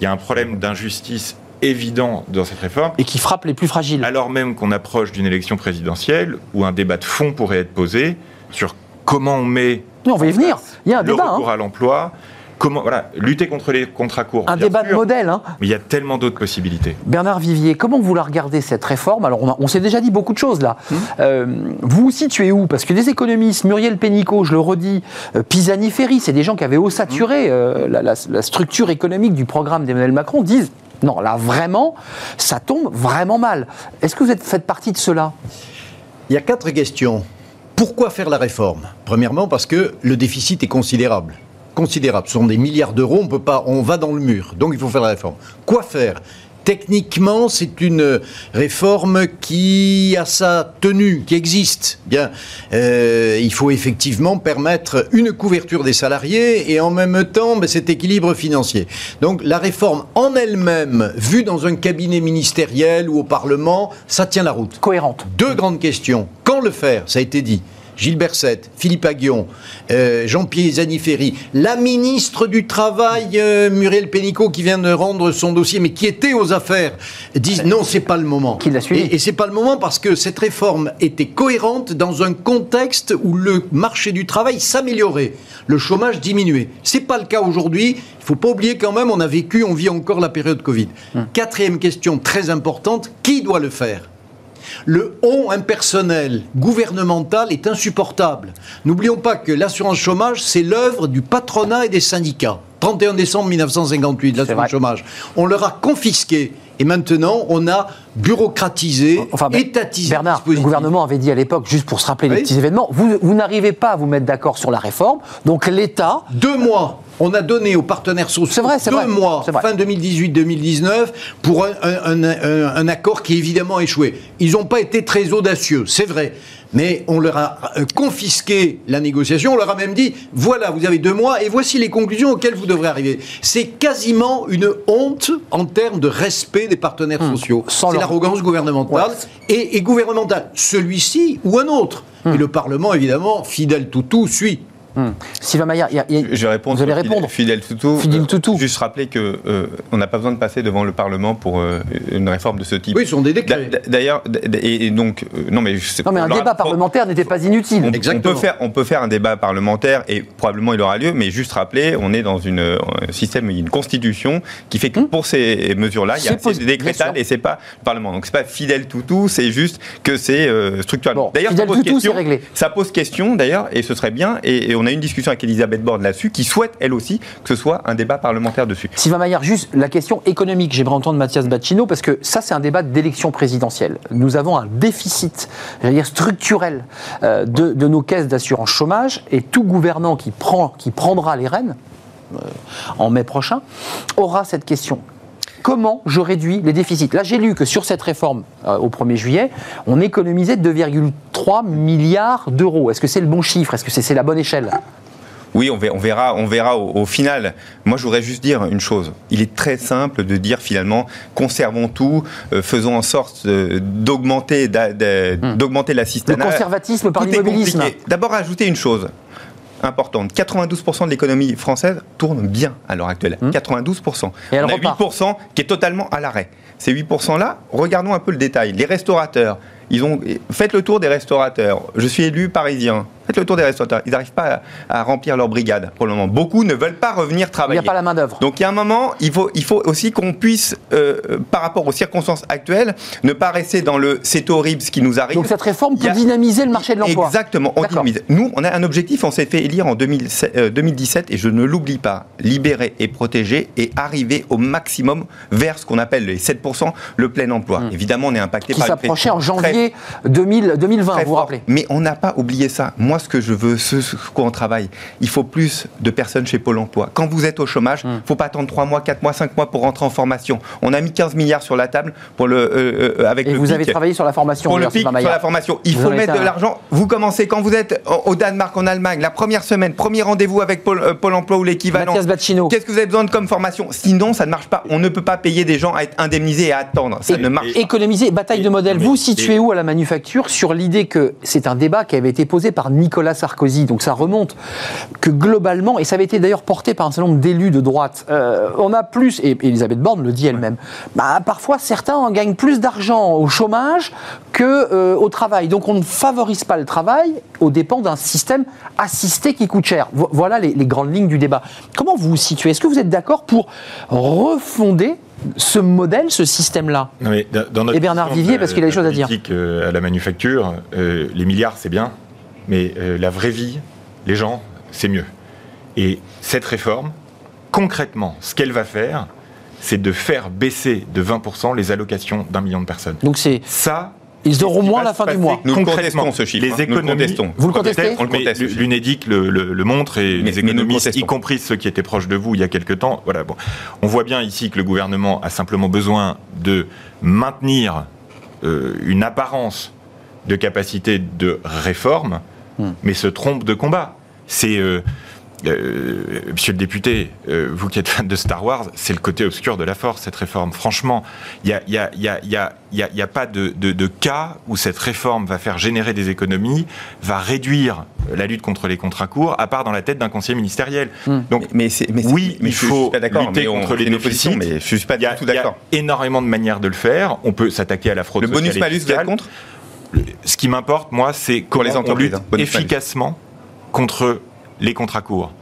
il y a un problème d'injustice évident dans cette réforme. Et qui frappe les plus fragiles. Alors même qu'on approche d'une élection présidentielle où un débat de fond pourrait être posé sur comment on met. on va y venir. Il y a un le débat. recours hein. à l'emploi, comment voilà, lutter contre les contrats courts. Un débat de modèle. Hein. Mais il y a tellement d'autres possibilités. Bernard Vivier, comment vous la regardez cette réforme? Alors, on, s'est déjà dit beaucoup de choses là. Hum. Euh, vous situez où? Parce que des économistes, Muriel Pénicaud, je le redis, euh, Pisani-Ferry, c'est des gens qui avaient ossaturé hum. euh, la, la, structure économique du programme d'Emmanuel Macron, disent non, là vraiment, ça tombe vraiment mal. Est-ce que vous êtes, faites partie de cela? Il y a quatre questions. Pourquoi faire la réforme? Premièrement, parce que le déficit est considérable considérable. Ce sont des milliards d'euros, on peut pas, on va dans le mur. Donc il faut faire la réforme. Quoi faire? Techniquement, c'est une réforme qui a sa tenue, qui existe. Bien, euh, il faut effectivement permettre une couverture des salariés et en même temps ben, cet équilibre financier. Donc la réforme en elle-même, vue dans un cabinet ministériel ou au Parlement, ça tient la route. Cohérente. Deux grandes questions. Quand le faire? Ça a été dit. Gilles Berset, Philippe Aguillon, euh, Jean-Pierre Zaniferi, la ministre du Travail, euh, Muriel Pénicaud, qui vient de rendre son dossier, mais qui était aux affaires, disent non, c'est pas le moment. Qui l'a suivi. Et, et c'est pas le moment parce que cette réforme était cohérente dans un contexte où le marché du travail s'améliorait, le chômage diminuait. C'est pas le cas aujourd'hui. Il faut pas oublier quand même, on a vécu, on vit encore la période Covid. Hum. Quatrième question très importante, qui doit le faire? Le on impersonnel gouvernemental est insupportable. N'oublions pas que l'assurance chômage, c'est l'œuvre du patronat et des syndicats. 31 décembre 1958, l'assurance chômage. On leur a confisqué. Et maintenant, on a bureaucratisé, enfin, étatisé. Bernard, le, gouvernement avait dit à l'époque, juste pour se rappeler les petits événements, vous, vous n'arrivez pas à vous mettre d'accord sur la réforme, donc l'État. Deux mois on a donné aux partenaires sociaux vrai, deux vrai, mois, fin 2018-2019, pour un, accord qui évidemment échoué. Ils n'ont pas été très audacieux, c'est vrai. Mais on leur a euh, confisqué la négociation, on leur a même dit, voilà, vous avez deux mois et voici les conclusions auxquelles vous devrez arriver. C'est quasiment une honte en termes de respect des partenaires hmm. sociaux. C'est l'arrogance gouvernementale et, gouvernementale. Celui-ci ou un autre. Hmm. Et le Parlement, évidemment, fidèle toutou, suit. Hmm. Sylvain Maillard, je réponds vous allez répondre. Fidèle Toutou. Fidèle Toutou. juste rappeler que euh, on n'a pas besoin de passer devant le Parlement pour euh, une réforme de ce type. Oui, ce sont des décrets. D'ailleurs, et, donc euh, non mais non mais un débat parlementaire n'était pas inutile. On, on, peut faire on peut faire un débat parlementaire et probablement il aura lieu, mais juste rappeler, on est dans une, un système, une constitution qui fait que hmm. pour ces mesures-là, il y a des décrétales et c'est pas le Parlement. Donc c'est pas Fidèle Toutou, c'est juste que c'est structurel. d'ailleurs, ça pose question. Ça pose question d'ailleurs et ce serait bien et, on on a une discussion avec Elisabeth Borne là-dessus, qui souhaite, elle aussi, que ce soit un débat parlementaire dessus. Sylvain Maillard, juste la question économique. J'aimerais entendre Mathias Bacchino, parce que ça, c'est un débat d'élection présidentielle. Nous avons un déficit, dire structurel, euh, de, nos caisses d'assurance chômage, et tout gouvernant qui prendra les rênes, euh, en mai prochain, aura cette question comment je réduis les déficits. Là, j'ai lu que sur cette réforme euh, au 1er juillet, on économisait 2,3 milliards d'euros. Est-ce que c'est le bon chiffre? Est-ce que c'est la bonne échelle? Oui, on verra, on verra au, final. Moi, je voudrais juste dire une chose. Il est très simple de dire finalement, conservons tout, euh, faisons en sorte euh, d'augmenter, hmm. d'augmenter l'assistanat. Le conservatisme par l'immobilisme. D'abord, ajouter une chose importante. 92% de l'économie française tourne bien à l'heure actuelle. 92%. Mmh. Et On a 8% qui est totalement à l'arrêt. Ces 8%-là, regardons un peu le détail. Les restaurateurs, ils ont, faites le tour des restaurateurs. Je suis élu parisien. Faites le tour des restaurateurs. Ils n'arrivent pas à, remplir leur brigade pour le moment. Beaucoup ne veulent pas revenir travailler. Il n'y a pas la main-d'œuvre. Donc il y a un moment, il faut, il faut aussi qu'on puisse, euh, par rapport aux circonstances actuelles, ne pas rester dans le c'est horrible ce qui nous arrive. Donc cette réforme peut dynamiser le marché de l'emploi. Exactement, on dynamise. Nous, on a un objectif, on s'est fait élire en 2017 euh, et je ne l'oublie pas libérer et protéger et arriver au maximum vers ce qu'on appelle les 7%, le plein emploi. Hmm. Évidemment, on est impacté qui par. Qui s'approchait en janvier 2000, 2020, vous vous rappelez. Mais on n'a pas oublié ça. Moi, ce que je veux, ce quoi on travaille, il faut plus de personnes chez Pôle emploi. Quand vous êtes au chômage, il hmm. ne faut pas attendre 3 mois, 4 mois, 5 mois pour rentrer en formation. On a mis 15 milliards sur la table pour le, euh, euh, avec Et vous avez travaillé sur la formation. Pour le pic, sur la formation. Il faut mettre de l'argent. Vous commencez quand vous êtes au Danemark, en Allemagne, la première semaine, premier rendez-vous avec Pôle, euh, emploi ou l'équivalent. Qu'est-ce que vous avez besoin de comme formation? Sinon, ça ne marche pas. On ne peut pas payer des gens à être indemnisés et à attendre. Ça ne marche Économiser, bataille de modèle. Vous situez où à la manufacture sur l'idée que c'est un débat qui avait été posé par Nicolas Sarkozy, donc ça remonte, que globalement, et ça avait été d'ailleurs porté par un certain nombre d'élus de droite, euh, on a plus, et Elisabeth Borne le dit elle-même, bah, parfois certains en gagnent plus d'argent au chômage que euh, au travail. Donc on ne favorise pas le travail au dépens d'un système assisté qui coûte cher. Voilà les, les grandes lignes du débat. Comment vous vous situez? Est-ce que vous êtes d'accord pour refonder ce modèle, ce système-là Et Bernard Vivier, parce qu'il a des choses à dire. Euh, à la manufacture, euh, les milliards, c'est bien, mais euh, la vraie vie, les gens, c'est mieux. Et cette réforme, concrètement, ce qu'elle va faire, c'est de faire baisser de 20% les allocations d'un million de personnes. Donc c'est ça, ils auront moins à la fin du mois. Nous contestons ce chiffre. Les hein. économistes, vous le contestez L'UNEDIC le, le, montre et les économistes, y compris ceux qui étaient proches de vous il y a quelque temps, voilà. Bon, on voit bien ici que le gouvernement a simplement besoin de maintenir euh, une apparence de capacité de réforme, hmm. mais se trompe de combat. C'est euh, euh, monsieur le député, euh, vous qui êtes fan de Star Wars, c'est le côté obscur de la force, cette réforme. Franchement, il n'y a, pas de, de, de, cas où cette réforme va faire générer des économies, va réduire la lutte contre les contrats courts, à part dans la tête d'un conseiller ministériel. Hmm. Donc, mais, mais oui, il faut lutter contre les déficits. Mais je suis pas du tout d'accord. Il y a énormément de manières de le faire. On peut s'attaquer à la fraude le bonus malus, vous êtes contre Ce qui m'importe, moi, c'est comment les on lutte hein, efficacement contre les contrats courts.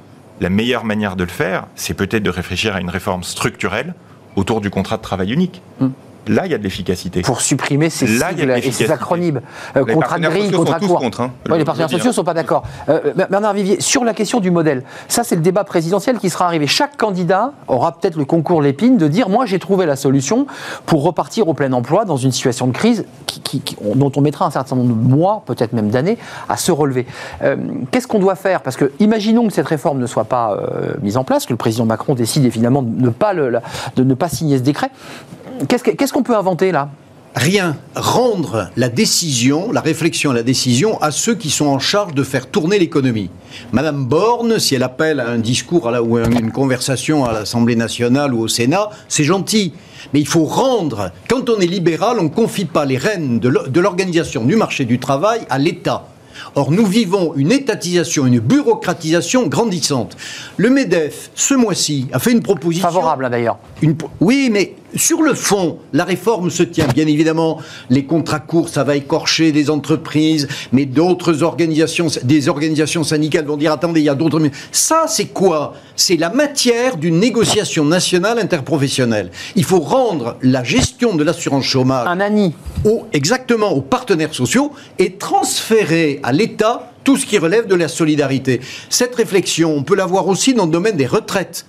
La meilleure manière de le faire, c'est peut-être de réfléchir à une réforme structurelle autour du contrat de travail unique. Hmm. Là, il y a de l'efficacité. Pour supprimer ces sigles et ces acronymes. Euh, contrat de grille, contrat. Contre, hein, les partenaires sociaux ne sont pas d'accord. Euh, Bernard Vivier, sur la question du modèle, ça c'est le débat présidentiel qui sera arrivé. Chaque candidat aura peut-être le concours l'épine de dire moi j'ai trouvé la solution pour repartir au plein emploi dans une situation de crise qui, dont on mettra un certain nombre de mois, peut-être même d'années, à se relever. Euh, qu'est-ce qu'on doit faire? Parce que imaginons que cette réforme ne soit pas euh, mise en place, que le président Macron décide finalement de ne pas, le, de ne pas signer ce décret. Qu'est-ce qu'on peut inventer là? Rien. Rendre la décision, la réflexion, la décision à ceux qui sont en charge de faire tourner l'économie. Madame Borne, si elle appelle à un discours ou à une conversation à l'Assemblée nationale ou au Sénat, c'est gentil. Mais il faut rendre, quand on est libéral, on ne confie pas les rênes de l'organisation du marché du travail à l'État. Or, nous vivons une étatisation, une bureaucratisation grandissante. Le MEDEF, ce mois-ci, a fait une proposition. Favorable, d'ailleurs. Oui, mais sur le fond, la réforme se tient. Bien évidemment, les contrats courts, ça va écorcher des entreprises, mais d'autres organisations, des organisations syndicales vont dire attendez, il y a d'autres. Ça, c'est quoi? C'est la matière d'une négociation nationale interprofessionnelle. Il faut rendre la gestion de l'assurance chômage. Un ANI. exactement, aux partenaires sociaux et transférer à l'État tout ce qui relève de la solidarité. Cette réflexion, on peut la voir aussi dans le domaine des retraites.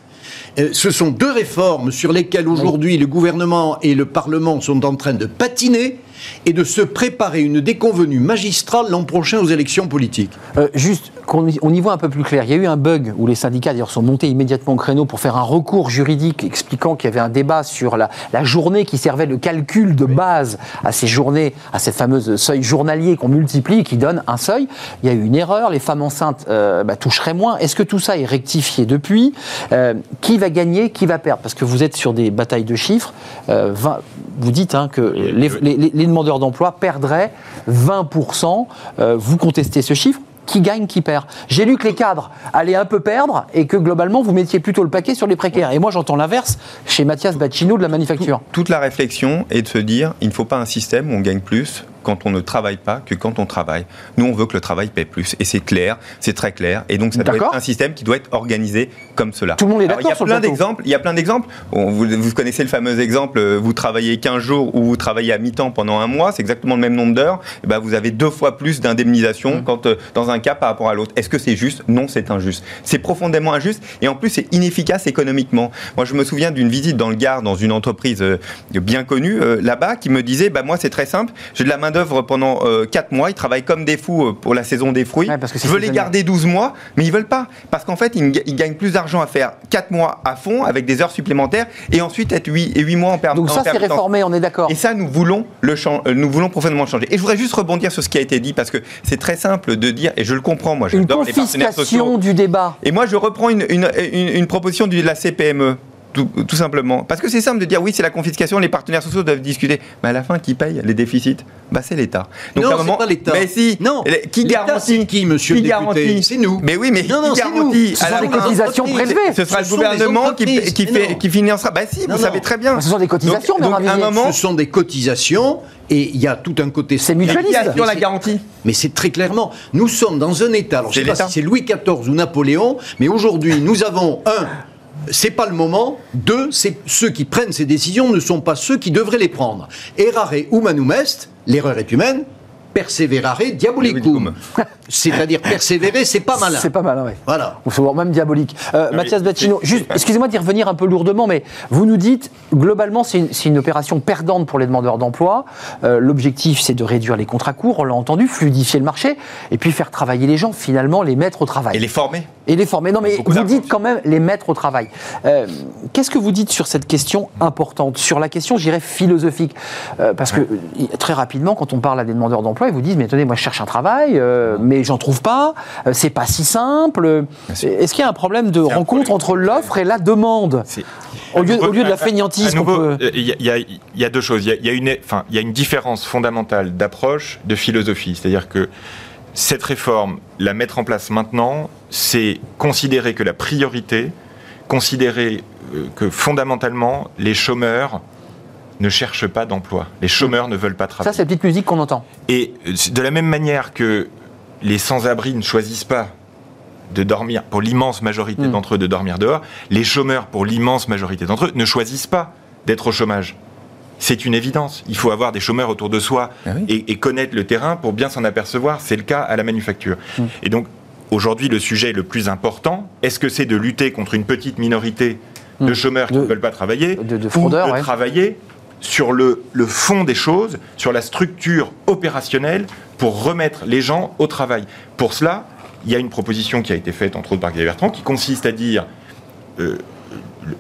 Euh, ce sont deux réformes sur lesquelles aujourd'hui le gouvernement et le Parlement sont en train de patiner et de se préparer une déconvenue magistrale l'an prochain aux élections politiques. Euh, juste, qu'on y voit un peu plus clair. Il y a eu un bug où les syndicats d'ailleurs sont montés immédiatement au créneau pour faire un recours juridique expliquant qu'il y avait un débat sur la, journée qui servait de calcul de base à ces journées, à ces fameuses seuils journaliers qu'on multiplie et qui donnent un seuil. Il y a eu une erreur, les femmes enceintes euh, bah, toucheraient moins. Est-ce que tout ça est rectifié depuis? Euh, Qui va gagner? Qui va perdre? Parce que vous êtes sur des batailles de chiffres. vous dites hein, que les, les demandeurs d'emploi perdraient 20%. Euh, vous contestez ce chiffre qui gagne, qui perd. J'ai lu que les cadres allaient un peu perdre et que globalement vous mettiez plutôt le paquet sur les précaires. Et moi j'entends l'inverse chez Mathias Bacchino de la manufacture. Toute la réflexion est de se dire il ne faut pas un système où on gagne plus quand on ne travaille pas que quand on travaille. Nous, on veut que le travail paie plus. Et c'est clair, c'est très clair. Et donc, ça doit être un système qui doit être organisé comme cela. Tout le monde est d'accord Il y a plein d'exemples. Il y a plein d'exemples. Vous, vous, connaissez le fameux exemple, euh, vous travaillez 15 jours ou vous travaillez à mi-temps pendant un mois, c'est exactement le même nombre d'heures. Et eh ben, vous avez deux fois plus d'indemnisation mmh. quand euh, dans un cas par rapport à l'autre. Est-ce que c'est juste? Non, c'est injuste. C'est profondément injuste et en plus, c'est inefficace économiquement. Moi, je me souviens d'une visite dans le Gard, dans une entreprise euh, bien connue là-bas, qui me disait bah, Moi, c'est très simple, j'ai de la main-d'œuvre pendant 4 mois, ils travaillent comme des fous pour la saison des fruits. je veux les garder 12 mois, mais ils veulent pas. Parce qu'en fait, ils, gagnent plus d'argent à faire 4 mois à fond avec des heures supplémentaires et ensuite être 8, et 8 mois en perte Donc ça, c'est réformé, on est d'accord. Et ça, nous voulons, le euh, nous voulons profondément changer. Et je voudrais juste rebondir sur ce qui a été dit parce que c'est très simple de dire, et je le comprends, moi, j'adore les partenaires sociaux. du débat. Et moi, je reprends une, une, une, une proposition de la CPME tout, simplement. Parce que c'est simple de dire oui, c'est la confiscation, les partenaires sociaux doivent discuter. Mais à la fin, qui paye les déficits? Bah, C'est l'État. Donc, non, c'est pas l'État. Mais si. Non. Qui garantit qui, monsieur qui le député C'est nous. Mais oui, mais non, non, qui garantit Ce sont des cotisations prélevées. Ce sera le gouvernement qui, qui, fait, qui financera. Bah si, vous savez très bien. Ce sont des cotisations, donc, un moment, Ce sont des cotisations et il y a tout un côté. C'est mutualiste. Sur la garantie. Mais c'est très clairement. Nous sommes dans un État. Alors, je ne sais pas si c'est Louis XIV ou Napoléon, mais aujourd'hui, nous avons un c'est pas le moment. Deux, c'est ceux qui prennent ces décisions ne sont pas ceux qui devraient les prendre. Errare humanum est, l'erreur est humaine, persévérare diabolicum. [laughs] C'est-à-dire persévérer, c'est pas malin. C'est pas malin, oui. Voilà. Ou même diabolique. Euh, Mathias Battino, juste, excusez-moi d'y revenir un peu lourdement, mais vous nous dites, globalement, c'est une, opération perdante pour les demandeurs d'emploi. Euh, l'objectif, c'est de réduire les contrats courts, on l'a entendu, fluidifier le marché, et puis faire travailler les gens, finalement, les mettre au travail. Et les former. Et les former. Non, mais vous dites quand même les mettre au travail. Euh, qu'est-ce que vous dites sur cette question importante? Sur la question, j'irais, philosophique Parce que, très rapidement, quand on parle à des demandeurs d'emploi, ils vous disent, mais attendez, moi, je cherche un travail, mais j'en trouve pas, euh, c'est pas si simple. Est-ce qu'il y a un problème de rencontre entre l'offre et la demande? Au lieu, au lieu, de la fainéantise Il y, a deux choses. Il y, a, une, enfin, il y a une différence fondamentale d'approche, de philosophie. C'est-à-dire que cette réforme, la mettre en place maintenant, c'est considérer que la priorité, considérer euh, que fondamentalement, les chômeurs ne cherchent pas d'emploi. Les chômeurs ne veulent pas travailler. Ça, c'est la petite musique qu'on entend. Et euh, de la même manière que les sans-abri ne choisissent pas de dormir, pour l'immense majorité hmm. d'entre eux, de dormir dehors, les chômeurs, pour l'immense majorité d'entre eux, ne choisissent pas d'être au chômage. C'est une évidence. Il faut avoir des chômeurs autour de soi ah et, connaître le terrain pour bien s'en apercevoir. C'est le cas à la manufacture. Hmm. Et donc, aujourd'hui, le sujet le plus important, est-ce que c'est de lutter contre une petite minorité de hmm. chômeurs qui ne veulent pas travailler, de, de ou de travailler sur le, fond des choses, sur la structure opérationnelle pour remettre les gens au travail? Pour cela, il y a une proposition qui a été faite, entre autres par Xavier Bertrand, qui consiste à dire euh,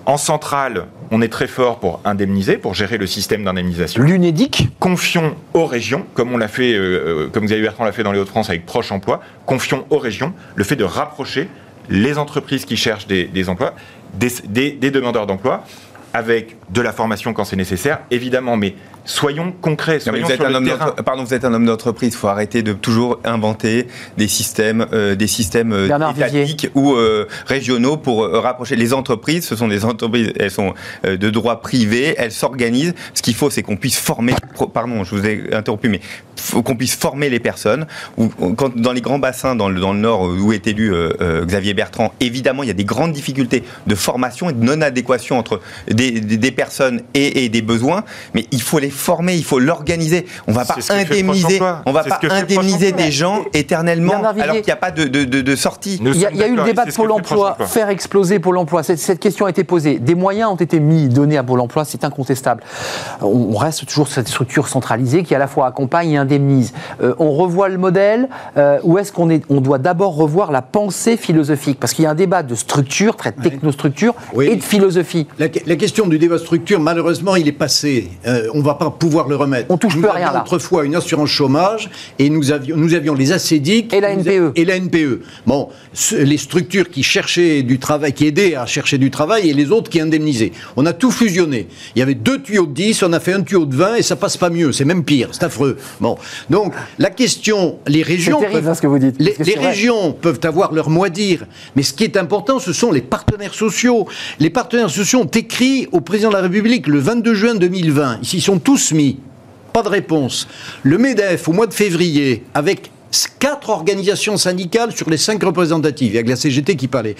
en centrale, on est très fort pour indemniser, pour gérer le système d'indemnisation. L'UNEDIC Confions aux régions, comme on l'a fait, euh, euh, comme Xavier Bertrand l'a fait dans les Hauts-de-France avec Proche Emploi, confions aux régions le fait de rapprocher les entreprises qui cherchent des, emplois des demandeurs d'emploi avec de la formation quand c'est nécessaire, évidemment, mais soyons concrets. Soyons vous êtes un homme pardon, vous êtes un homme d'entreprise. Il faut arrêter de toujours inventer des systèmes, euh, des systèmes euh, étatiques ou euh, régionaux pour rapprocher les entreprises. Ce sont des entreprises, elles sont de droit privé, elles s'organisent. Ce qu'il faut, c'est qu'on puisse former. Pardon, je vous ai interrompu, mais qu'on puisse former les personnes. Ou, quand, dans les grands bassins, dans le, dans le nord où est élu Xavier Bertrand, évidemment, il y a des grandes difficultés de formation et de non-adéquation entre des, des, personnes et, et des besoins, mais il faut les former, il faut l'organiser. On va pas indemniser, on va pas indemniser des gens éternellement alors qu'il n'y a pas de, de, de, sortie. Il y, a, eu le débat de Pôle emploi, faire exploser Pôle emploi. Cette, cette, question a été posée. Des moyens ont été mis, donnés à Pôle emploi, c'est incontestable. On, reste toujours sur cette structure centralisée qui à la fois accompagne et indemnise. Euh, on revoit le modèle euh, ou est-ce qu'on on doit d'abord revoir la pensée philosophique? Parce qu'il y a un débat de structure, très technostructure, et de philosophie. La, la, question du débat structure, malheureusement, il est passé. Euh, on va pas pouvoir le remettre. On touche nous plus rien là. Autrefois une assurance chômage et nous avions, nous avions les ACDIC et la NPE. Et la NPE. Bon, les structures qui cherchaient du travail, qui aidaient à chercher du travail et les autres qui indemnisaient. On a tout fusionné. Il y avait deux tuyaux de 10, on a fait un tuyau de 20 et ça passe pas mieux. C'est même pire. C'est affreux. Bon. Donc, la question, les régions. peuvent, hein, ce que vous dites. Les, régions peuvent avoir leur mot à dire. Mais ce qui est important, ce sont les partenaires sociaux. Les partenaires sociaux ont écrit au président de la République le 22 juin 2020. Ils sont tous mis. Pas de réponse. Le MEDEF, au mois de février, avec quatre organisations syndicales sur les cinq représentatives, avec la CGT qui parlait,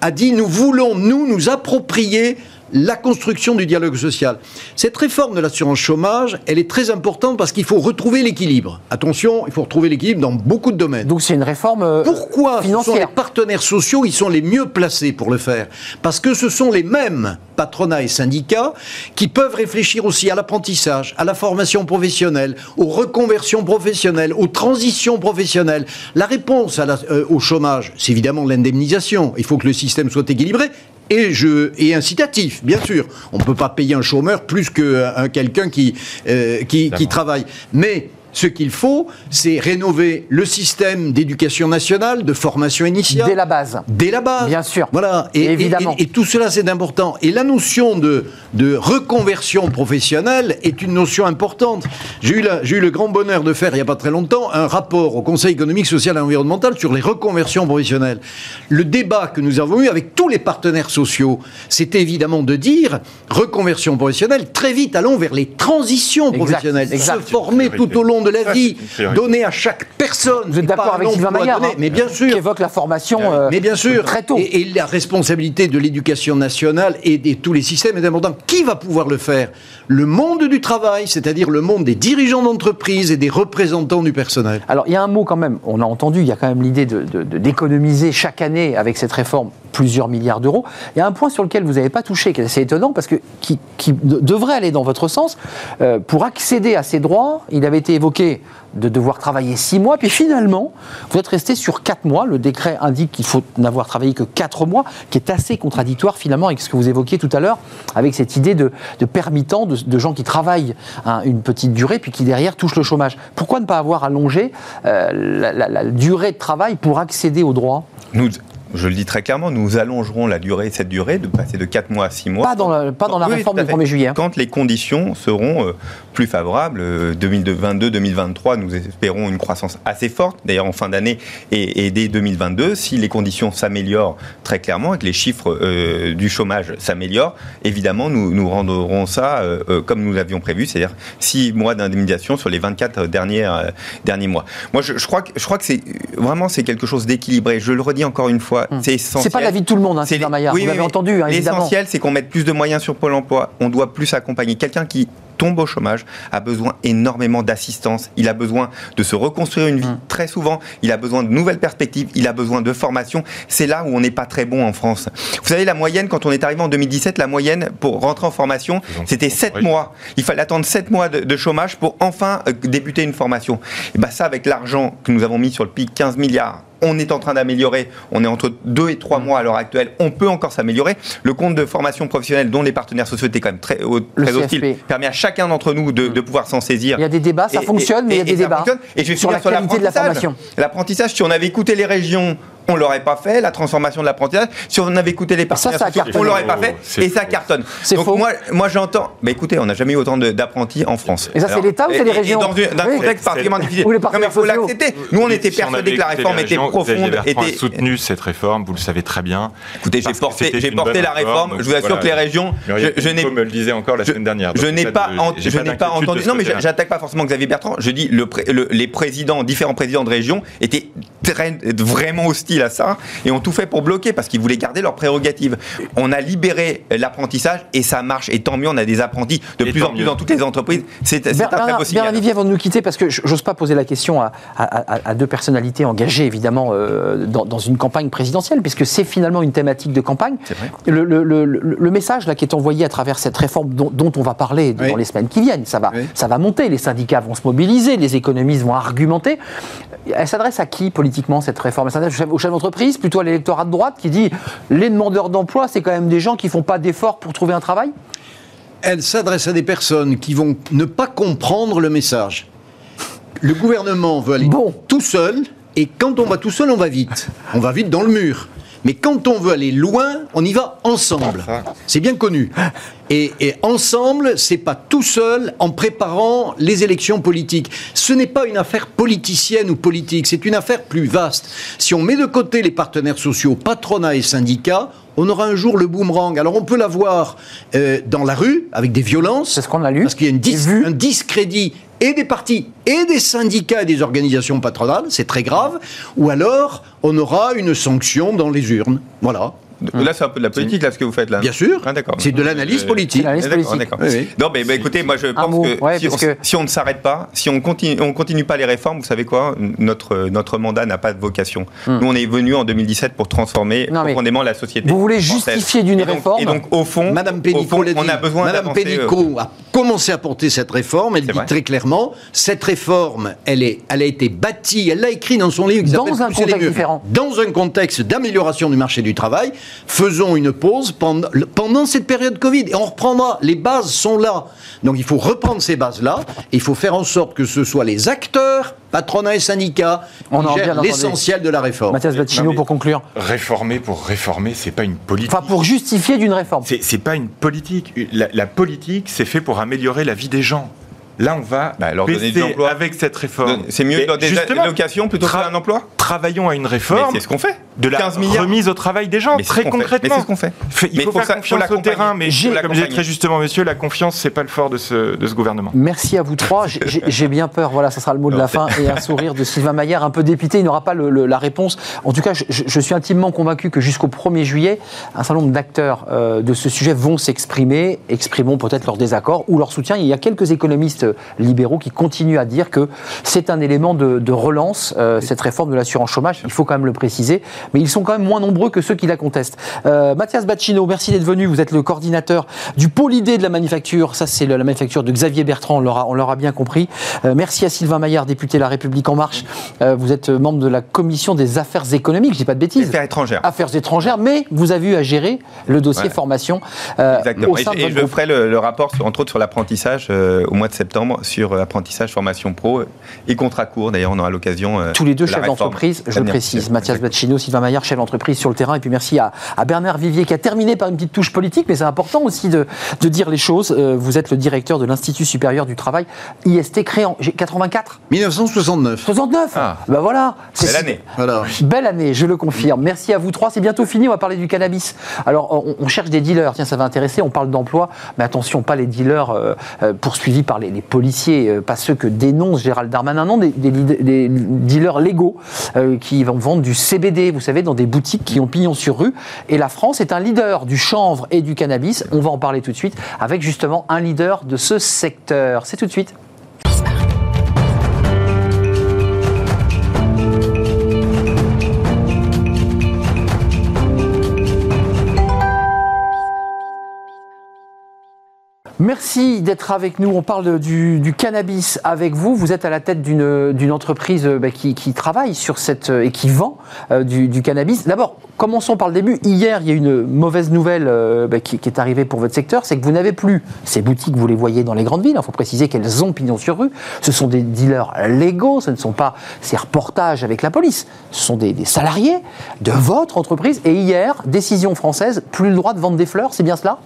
a dit nous voulons, nous, nous approprier la construction du dialogue social. Cette réforme de l'assurance chômage, elle est très importante parce qu'il faut retrouver l'équilibre. Attention, il faut retrouver l'équilibre dans beaucoup de domaines. Donc c'est une réforme euh, Pourquoi financière. sont les partenaires sociaux, ils sont les mieux placés pour le faire? Parce que ce sont les mêmes patronats et syndicats qui peuvent réfléchir aussi à l'apprentissage, à la formation professionnelle, aux reconversions professionnelles, aux transitions professionnelles. La réponse euh, au chômage, c'est évidemment l'indemnisation. Il faut que le système soit équilibré et, je, et incitatif, bien sûr. On ne peut pas payer un chômeur plus que quelqu'un qui, euh, qui, qui travaille. Mais Ce qu'il faut, c'est rénover le système d'éducation nationale, de formation initiale. Dès la base. Dès la base. Bien sûr. Voilà. Et, Évidemment. Et, tout cela, c'est important. Et la notion de, de reconversion professionnelle est une notion importante. J'ai eu, eu le grand bonheur de faire, il n'y a pas très longtemps, un rapport au Conseil économique, social et environnemental sur les reconversions professionnelles. Le débat que nous avons eu avec tous les partenaires sociaux, c'était évidemment de dire reconversion professionnelle, très vite allons vers les transitions professionnelles. Se former tout au long de la [laughs] vie, donner à chaque personne. Vous êtes d'accord avec Sylvain Maillard hein, Mais bien sûr. Qui évoque la formation euh, mais bien sûr. très tôt. Et, la responsabilité de l'éducation nationale et de tous les systèmes est importante. Qui va pouvoir le faire? Le monde du travail, c'est-à-dire le monde des dirigeants d'entreprise et des représentants du personnel. Alors, il y a un mot quand même, on a entendu, il y a quand même l'idée d'économiser de, chaque année avec cette réforme plusieurs milliards d'euros. Il y a un point sur lequel vous n'avez pas touché, qui est assez étonnant, parce que qui, devrait aller dans votre sens. Euh, pour accéder à ces droits, il avait été évoqué de devoir travailler six mois, puis finalement, vous êtes resté sur quatre mois. Le décret indique qu'il faut n'avoir travaillé que quatre mois, qui est assez contradictoire finalement avec ce que vous évoquiez tout à l'heure, avec cette idée de, de permittant de, gens qui travaillent hein, une petite durée, puis qui derrière touchent le chômage. Pourquoi ne pas avoir allongé euh, la, durée de travail pour accéder aux droits nous, je le dis très clairement, nous allongerons la durée, cette durée, de passer de 4 mois à 6 mois. Pas dans la, pas dans la réforme du 1er juillet. Hein. Quand les conditions seront euh, plus favorables, 2022-2023, euh, nous espérons une croissance assez forte, d'ailleurs en fin d'année et, dès 2022. Si les conditions s'améliorent très clairement et que les chiffres euh, du chômage s'améliorent, évidemment, nous, nous rendrons ça comme nous l'avions prévu, c'est-à-dire 6 mois d'indemnisation sur les 24 dernières, derniers mois. Moi, je, je crois que, je crois que c'est vraiment c'est quelque chose d'équilibré. Je le redis encore une fois Hmm. c'est essentiel. C'est pas l'avis de tout le monde, hein, Sylvain Maillard. vous l'avez entendu, hein, L'essentiel, c'est qu'on mette plus de moyens sur Pôle emploi. On doit plus accompagner. Quelqu'un qui tombe au chômage a besoin énormément d'assistance. Il a besoin de se reconstruire une vie hmm. très souvent. Il a besoin de nouvelles perspectives. Il a besoin de formation. C'est là où on n'est pas très bon en France. Vous savez, la moyenne, quand on est arrivé en 2017, la moyenne pour rentrer en formation, c'était 7 mois. Il fallait attendre 7 mois de, chômage pour enfin euh, débuter une formation. Et bien ça, avec l'argent que nous avons mis sur le pic, 15 milliards, on est en train d'améliorer. On est entre 2 et 3 mm. mois à l'heure actuelle. On peut encore s'améliorer. Le compte de formation professionnelle, dont les partenaires sociaux étaient quand même très, très hostiles, permet à chacun d'entre nous de, mm. pouvoir s'en saisir. Il y a des débats, ça fonctionne, mais il y a des débats. Et je vais sur la qualité de la formation. L'apprentissage, si on avait écouté les régions on l'aurait pas fait, la transformation de l'apprentissage. Si on avait écouté les partenaires, ça, on l'aurait pas fait, et ça cartonne. Donc faux. moi, moi j'entends. Mais écoutez, on n'a jamais eu autant d'apprentis en France. Et ça, c'est l'État ou c'est les régions Dans un contexte particulièrement difficile. Ou les non, mais il faut l'accepter. Nous, on était persuadés que la réforme était profonde. Était soutenu cette réforme, vous le savez très bien. Écoutez, j'ai porté, j'ai porté la réforme. Je vous assure que les régions. Je n'ai me le disais encore la semaine dernière. Je n'ai pas, je n'ai pas entendu. Non, mais j'attaque pas forcément Xavier Bertrand. Je dis les présidents, différents présidents de région étaient vraiment hostiles à ça et tout fait pour bloquer parce qu'ils voulaient garder leurs prérogatives. On a libéré l'apprentissage et ça marche. Et tant mieux, on a des apprentis de plus en plus dans toutes les entreprises. C'est un très possible. Bien, Olivier, avant de nous quitter, parce que j'ose pas poser la question à, deux personnalités engagées, évidemment, euh, dans, une campagne présidentielle, puisque c'est finalement une thématique de campagne. Le, le, message là, qui est envoyé à travers cette réforme dont, on va parler dans les semaines qui viennent, ça va, ça va monter. Les syndicats vont se mobiliser, les économistes vont argumenter. Elle s'adresse à qui politiquement cette réforme? Elle s'adresse au chef d'entreprise, plutôt à l'électorat de droite qui dit les demandeurs d'emploi, c'est quand même des gens qui font pas d'efforts pour trouver un travail? Elle s'adresse à des personnes qui vont ne pas comprendre le message. Le gouvernement veut aller tout seul, et quand on va tout seul, on va vite. On va vite dans le mur. Mais quand on veut aller loin, on y va ensemble. C'est bien connu. Et, et ensemble, c'est pas tout seul en préparant les élections politiques. Ce n'est pas une affaire politicienne ou politique, c'est une affaire plus vaste. Si on met de côté les partenaires sociaux, patronat et syndicats, on aura un jour le boomerang. Alors on peut l'avoir euh, dans la rue avec des violences. C'est ce qu'on a lu. Parce qu'il y a un discrédit et des partis et des syndicats et des organisations patronales, c'est très grave. Ou alors on aura une sanction dans les urnes. Voilà. Là, c'est un peu de la politique, là, ce que vous faites là. Bien sûr. Ah, c'est de l'analyse politique. D'accord. Non, mais écoutez, moi, je pense que, si on, ne s'arrête pas, si on continue, on continue pas les réformes, vous savez quoi Notre notre mandat n'a pas de vocation. Hmm. Nous, on est venu en 2017 pour transformer profondément la société. Vous voulez justifier d'une réforme Et donc, au fond, Madame Pénicaud, on a besoin Madame Pénicaud euh, a commencé à porter cette réforme. Elle dit très clairement, cette réforme, elle est, elle a été bâtie, elle l'a écrit dans son livre. Dans un contexte différent. Dans un contexte d'amélioration du marché du travail faisons une pause pendant, pendant cette période Covid et on reprendra. Les bases sont là. Donc il faut reprendre ces bases-là et il faut faire en sorte que ce soit les acteurs, patronat et syndicats, on qui gèrent l'essentiel de la réforme. Mathias Baccino, pour conclure. Réformer pour réformer, c'est pas une politique. Enfin, pour justifier d'une réforme. C'est pas une politique. La, la politique, c'est fait pour améliorer la vie des gens. Là, on va bah, leur donner de l'emploi. avec cette réforme. C'est mieux de donner des allocations plutôt qu'un emploi Travaillons à une réforme. C'est ce qu'on fait. De la 15 milliards. remise au travail des gens, très concrètement. C'est ce qu'on fait. Il faut, faire confiance au terrain, mais comme je très justement, monsieur, la confiance, c'est pas le fort de ce, de ce gouvernement. Merci à vous trois. J'ai bien peur, voilà, ça sera le mot de la fin, et un [laughs] sourire de Sylvain Maillard, un peu dépité, il n'aura pas le, la réponse. En tout cas, je, je suis intimement convaincu que jusqu'au 1er juillet, un certain nombre d'acteurs euh, de ce sujet vont s'exprimer, exprimeront peut-être leur désaccord ou leur soutien. Il y a quelques économistes libéraux qui continue à dire que c'est un élément de, relance, euh, cette réforme de l'assurance chômage. Il faut quand même le préciser. Mais ils sont quand même moins nombreux que ceux qui la contestent. Euh, Mathias Bacchino, merci d'être venu. Vous êtes le coordinateur du pôle idée de la manufacture. Ça, c'est la manufacture de Xavier Bertrand. On l'aura bien compris. Euh, merci à Sylvain Maillard, député de La République En Marche. vous êtes membre de la commission des affaires économiques. Je dis pas de bêtises. Affaires étrangères. Affaires étrangères. Mais vous avez eu à gérer le dossier formation. Exactement. et, je ferai le, rapport, entre autres, sur l'apprentissage au mois de septembre, sur apprentissage, formation pro et contrat court. D'ailleurs, on aura l'occasion. Euh, Tous les deux chefs d'entreprise, je le précise. Mathias Bacchino, Sylvain Maillard, chef d'entreprise sur le terrain. Et puis merci à, Bernard Vivier qui a terminé par une petite touche politique, mais c'est important aussi de, dire les choses. Euh, vous êtes le directeur de l'Institut supérieur du travail, IST, créé en 84 1969. 69 ah. Ben voilà. Belle année. Voilà. Belle année, je le confirme. Merci à vous trois. C'est bientôt fini. On va parler du cannabis. Alors, on, cherche des dealers. Tiens, ça va intéresser. On parle d'emploi. Mais attention, pas les dealers euh, poursuivis par les, les policiers, pas ceux que dénonce Gérald Darmanin, non, des, dealers légaux euh, qui vont vendre du CBD, vous savez, dans des boutiques qui ont pignon sur rue. Et la France est un leader du chanvre et du cannabis. On va en parler tout de suite avec justement un leader de ce secteur. C'est tout de suite. Merci d'être avec nous. On parle du, cannabis avec vous. Vous êtes à la tête d'une entreprise euh, bah, qui, travaille sur cette euh, et qui vend euh, du, cannabis. D'abord, commençons par le début. Hier, il y a une mauvaise nouvelle bah, qui, est arrivée pour votre secteur, c'est que vous n'avez plus ces boutiques, vous les voyez dans les grandes villes. Il faut préciser qu'elles ont pignon sur rue. Ce sont des dealers légaux. Ce ne sont pas ces reportages avec la police. Ce sont des, des salariés de votre entreprise. Et hier, décision française, plus le droit de vendre des fleurs. C'est bien cela?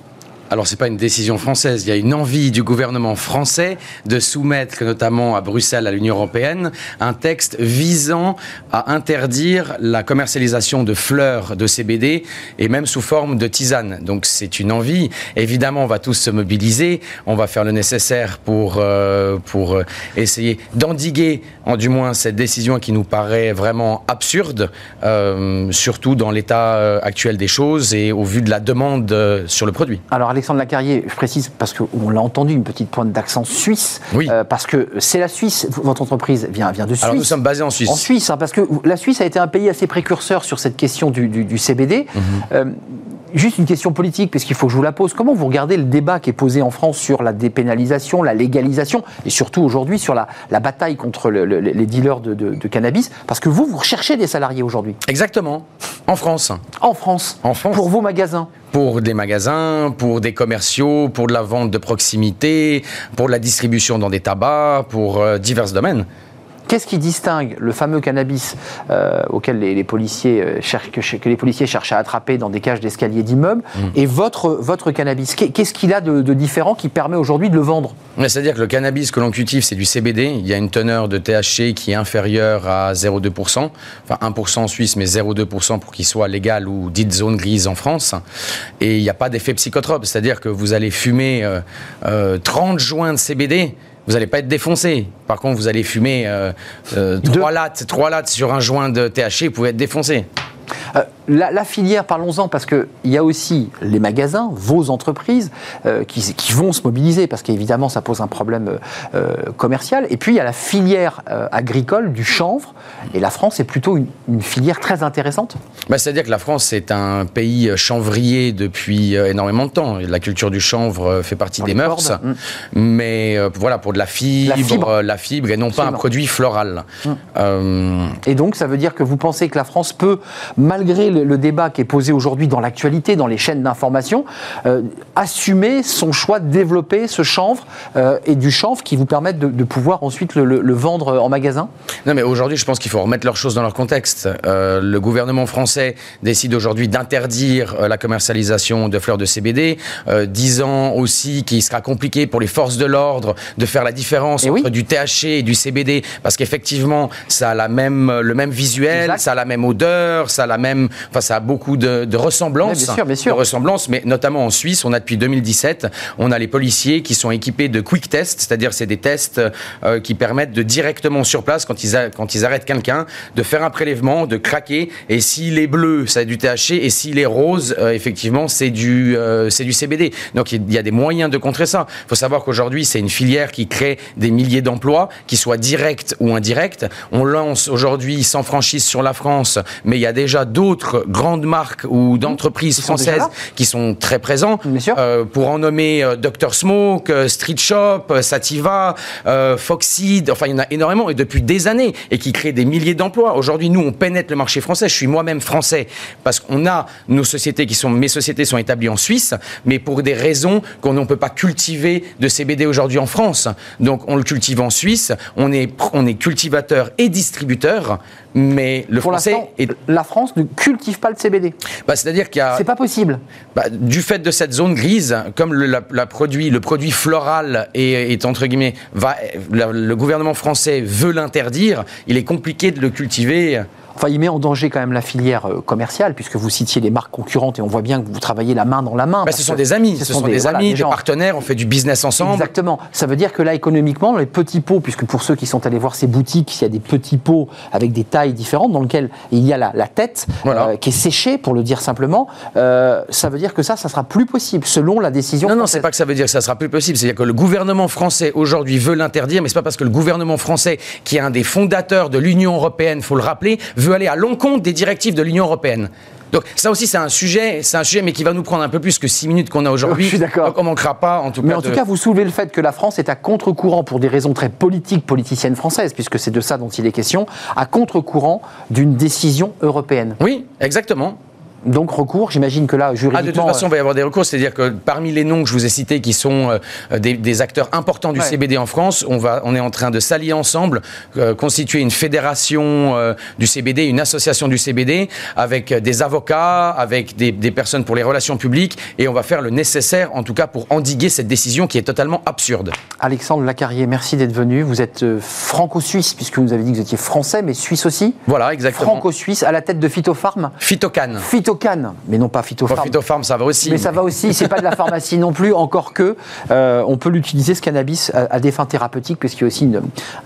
Alors c'est pas une décision française, il y a une envie du gouvernement français de soumettre notamment à Bruxelles, à l'Union européenne, un texte visant à interdire la commercialisation de fleurs de CBD et même sous forme de tisane. Donc c'est une envie. Évidemment, on va tous se mobiliser, on va faire le nécessaire pour, euh, pour euh, essayer d'endiguer, en du moins, cette décision qui nous paraît vraiment absurde, euh, surtout dans l'état actuel des choses et au vu de la demande sur le produit. Alexandre Lacarrier, je précise parce qu'on l'a entendu, une petite pointe d'accent suisse. Oui. Euh, parce que c'est la Suisse, votre entreprise vient, vient de Suisse. Alors nous sommes basés en Suisse. En Suisse, hein, parce que la Suisse a été un pays assez précurseur sur cette question du, CBD. Mhm. Euh, juste une question politique, parce qu'il faut que je vous la pose. Comment vous regardez le débat qui est posé en France sur la dépénalisation, la légalisation, et surtout aujourd'hui sur la, bataille contre les dealers de, de, cannabis? Parce que vous, vous recherchez des salariés aujourd'hui. Exactement. En France. En France. En France. Pour vos magasins pour des magasins, pour des commerciaux, pour de la vente de proximité, pour la distribution dans des tabacs, pour euh, divers domaines. Qu'est-ce qui distingue le fameux cannabis euh, auquel les, policiers euh, cherchent, que, les policiers cherchent à attraper dans des cages d'escalier d'immeubles mm. et votre, votre cannabis? Qu'est-ce qu'il a de, différent qui permet aujourd'hui de le vendre? C'est-à-dire que le cannabis que l'on cultive, c'est du CBD. Il y a une teneur de THC qui est inférieure à 0,2%, enfin 1% en Suisse, mais 0,2% pour qu'il soit légal ou dite zone grise en France. Et il n'y a pas d'effet psychotrope, c'est-à-dire que vous allez fumer 30 euh, joints de CBD vous n'allez pas être défoncé. Par contre, vous allez fumer 3 euh, euh, lattes, 3 lattes sur un joint de THC, vous pouvez être défoncé. Euh, la, filière, parlons-en, parce qu'il y a aussi les magasins, vos entreprises, euh, qui, vont se mobiliser, parce qu'évidemment, ça pose un problème euh, commercial. Et puis, il y a la filière agricole du chanvre, et la France est plutôt une, filière très intéressante. Bah, C'est-à-dire que la France est un pays chanvrier depuis énormément de temps. La culture du chanvre fait partie des mœurs, mm. mais voilà, pour de la fibre, la fibre, et non pas un produit floral. Mm. Et donc, ça veut dire que vous pensez que la France peut, malgré le, débat qui est posé aujourd'hui dans l'actualité, dans les chaînes d'information, euh, assumer son choix de développer ce chanvre euh, et du chanvre qui vous permettent de, pouvoir ensuite le, vendre en magasin? Non, mais aujourd'hui, je pense qu'il faut remettre leurs choses dans leur contexte. le gouvernement français décide aujourd'hui d'interdire la commercialisation de fleurs de CBD, disant aussi qu'il sera compliqué pour les forces de l'ordre de faire la différence entre du THC et du CBD, parce qu'effectivement, ça a la même, le même visuel, ça a la même odeur, ça la même, enfin, ça a beaucoup de, de ressemblances, bien sûr, bien sûr. de ressemblances, mais notamment en Suisse, on a depuis 2017, on a les policiers qui sont équipés de quick tests, c'est-à-dire c'est des tests euh, qui permettent de directement sur place, quand ils, quand ils arrêtent quelqu'un, de faire un prélèvement, de craquer, et s'il est bleu, ça a du THC, et s'il est rose, euh, effectivement, c'est du, euh, c'est du CBD. Donc il y a des moyens de contrer ça. Il faut savoir qu'aujourd'hui, c'est une filière qui crée des milliers d'emplois, qui soient directs ou indirects. On lance aujourd'hui sans franchise sur la France, mais il y a déjà d'autres grandes marques ou d'entreprises françaises qui sont très présents. Euh, pour en nommer euh, Dr Smoke, euh, Street Shop, Sativa, Foxseed, enfin il y en a énormément et depuis des années et qui créent des milliers d'emplois. Aujourd'hui, nous, on pénètre le marché français. Je suis moi-même français parce qu'on a nos sociétés qui sont, mes sociétés sont établies en Suisse, mais pour des raisons qu'on ne peut pas cultiver de CBD aujourd'hui en France. Donc on le cultive en Suisse. On est, on est cultivateur et distributeur mais le Pour français la France ne cultive pas le CBD. Bah, c'est-à-dire qu'il y a. C'est pas possible. Bah, du fait de cette zone grise, comme le, la, produit, le produit floral est, est entre guillemets, va, le gouvernement français veut l'interdire, il est compliqué de le cultiver. Enfin, il met en danger quand même la filière euh, commerciale, puisque vous citiez les marques concurrentes et on voit bien que vous travaillez la main dans la main. Bah, ce sont des amis, ce, sont, des, amis, des, partenaires, on fait du business ensemble. Exactement. Ça veut dire que là, économiquement, les petits pots, puisque pour ceux qui sont allés voir ces boutiques, il y a des petits pots avec des tailles différentes, dans lesquels il y a la, tête euh, qui est séchée, pour le dire simplement, euh, ça veut dire que ça, ça sera plus possible, selon la décision. Non, non, c'est pas que ça veut dire que ça sera plus possible. C'est-à-dire que le gouvernement français aujourd'hui veut l'interdire, mais c'est pas parce que le gouvernement français, qui est un des fondateurs de l'Union européenne, faut le rappeler, veut aller à l'encontre des directives de l'Union européenne. Donc ça aussi c'est un sujet, c'est un sujet mais qui va nous prendre un peu plus que six minutes qu'on a aujourd'hui. Je suis d'accord. Donc on manquera pas en tout mais cas. Mais en tout cas vous soulevez le fait que la France est à contre-courant pour des raisons très politiques, politiciennes françaises, puisque c'est de ça dont il est question, à contre-courant d'une décision européenne. Oui, exactement. Donc recours, j'imagine que là, juridiquement... Ah, de toute façon, il va y avoir des recours, c'est-à-dire que parmi les noms que je vous ai cités, qui sont euh, des, acteurs importants du CBD en France, on, va, on est en train de s'allier ensemble, euh, constituer une fédération euh, du CBD, une association du CBD, avec des avocats, avec des, personnes pour les relations publiques, et on va faire le nécessaire, en tout cas, pour endiguer cette décision qui est totalement absurde. Alexandre Lacarrier, merci d'être venu. Vous êtes franco-suisse, puisque vous nous avez dit que vous étiez français, mais suisse aussi. Voilà, exactement. Franco-suisse, à la tête de Phytopharm. Phytocan phytocan, mais non pas phytopharm. phytopharm, ça va aussi. Mais, ça va aussi, c'est pas de la pharmacie non plus, encore que euh, on peut l'utiliser, ce cannabis, à, des fins thérapeutiques, puisqu'il y a aussi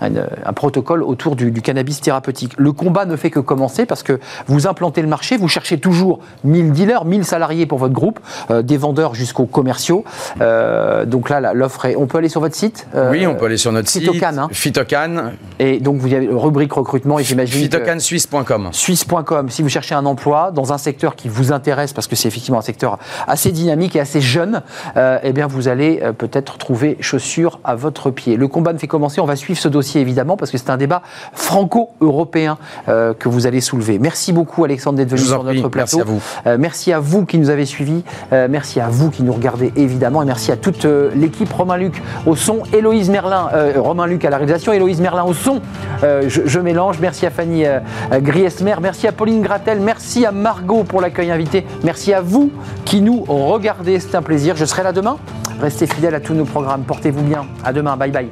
un protocole autour du, cannabis thérapeutique. Le combat ne fait que commencer parce que vous implantez le marché, vous cherchez toujours 1000 dealers, 1000 salariés pour votre groupe, euh, des vendeurs jusqu'aux commerciaux. Euh, donc là, l'offre est. On peut aller sur votre site Oui, on peut aller sur notre site. Hein. Phytocan. Et donc vous avez rubrique recrutement et j'imagine. Phytocansuisse.com. Suisse.com. Si vous cherchez un emploi dans un secteur qui vous intéresse, parce que c'est effectivement un secteur assez dynamique et assez jeune, euh, eh bien vous allez euh, peut-être trouver chaussures à votre pied. Le combat ne fait commencer, on va suivre ce dossier évidemment, parce que c'est un débat franco-européen euh, que vous allez soulever. Merci beaucoup Alexandre d'être venu sur notre plateau. Merci à vous. merci à vous qui nous avez suivis, merci à vous qui nous regardez évidemment, et merci à toute l'équipe Romain Luc au son, Héloïse Merlin, Romain Luc à la réalisation, Héloïse Merlin au son, je, je, mélange, merci à Fanny Griesmer, merci à Pauline Gratel, merci à Margot pour l'accueil invité. Merci à vous qui nous regardez. C'est un plaisir. Je serai là demain. Restez fidèles à tous nos programmes. Portez-vous bien. À demain. Bye bye.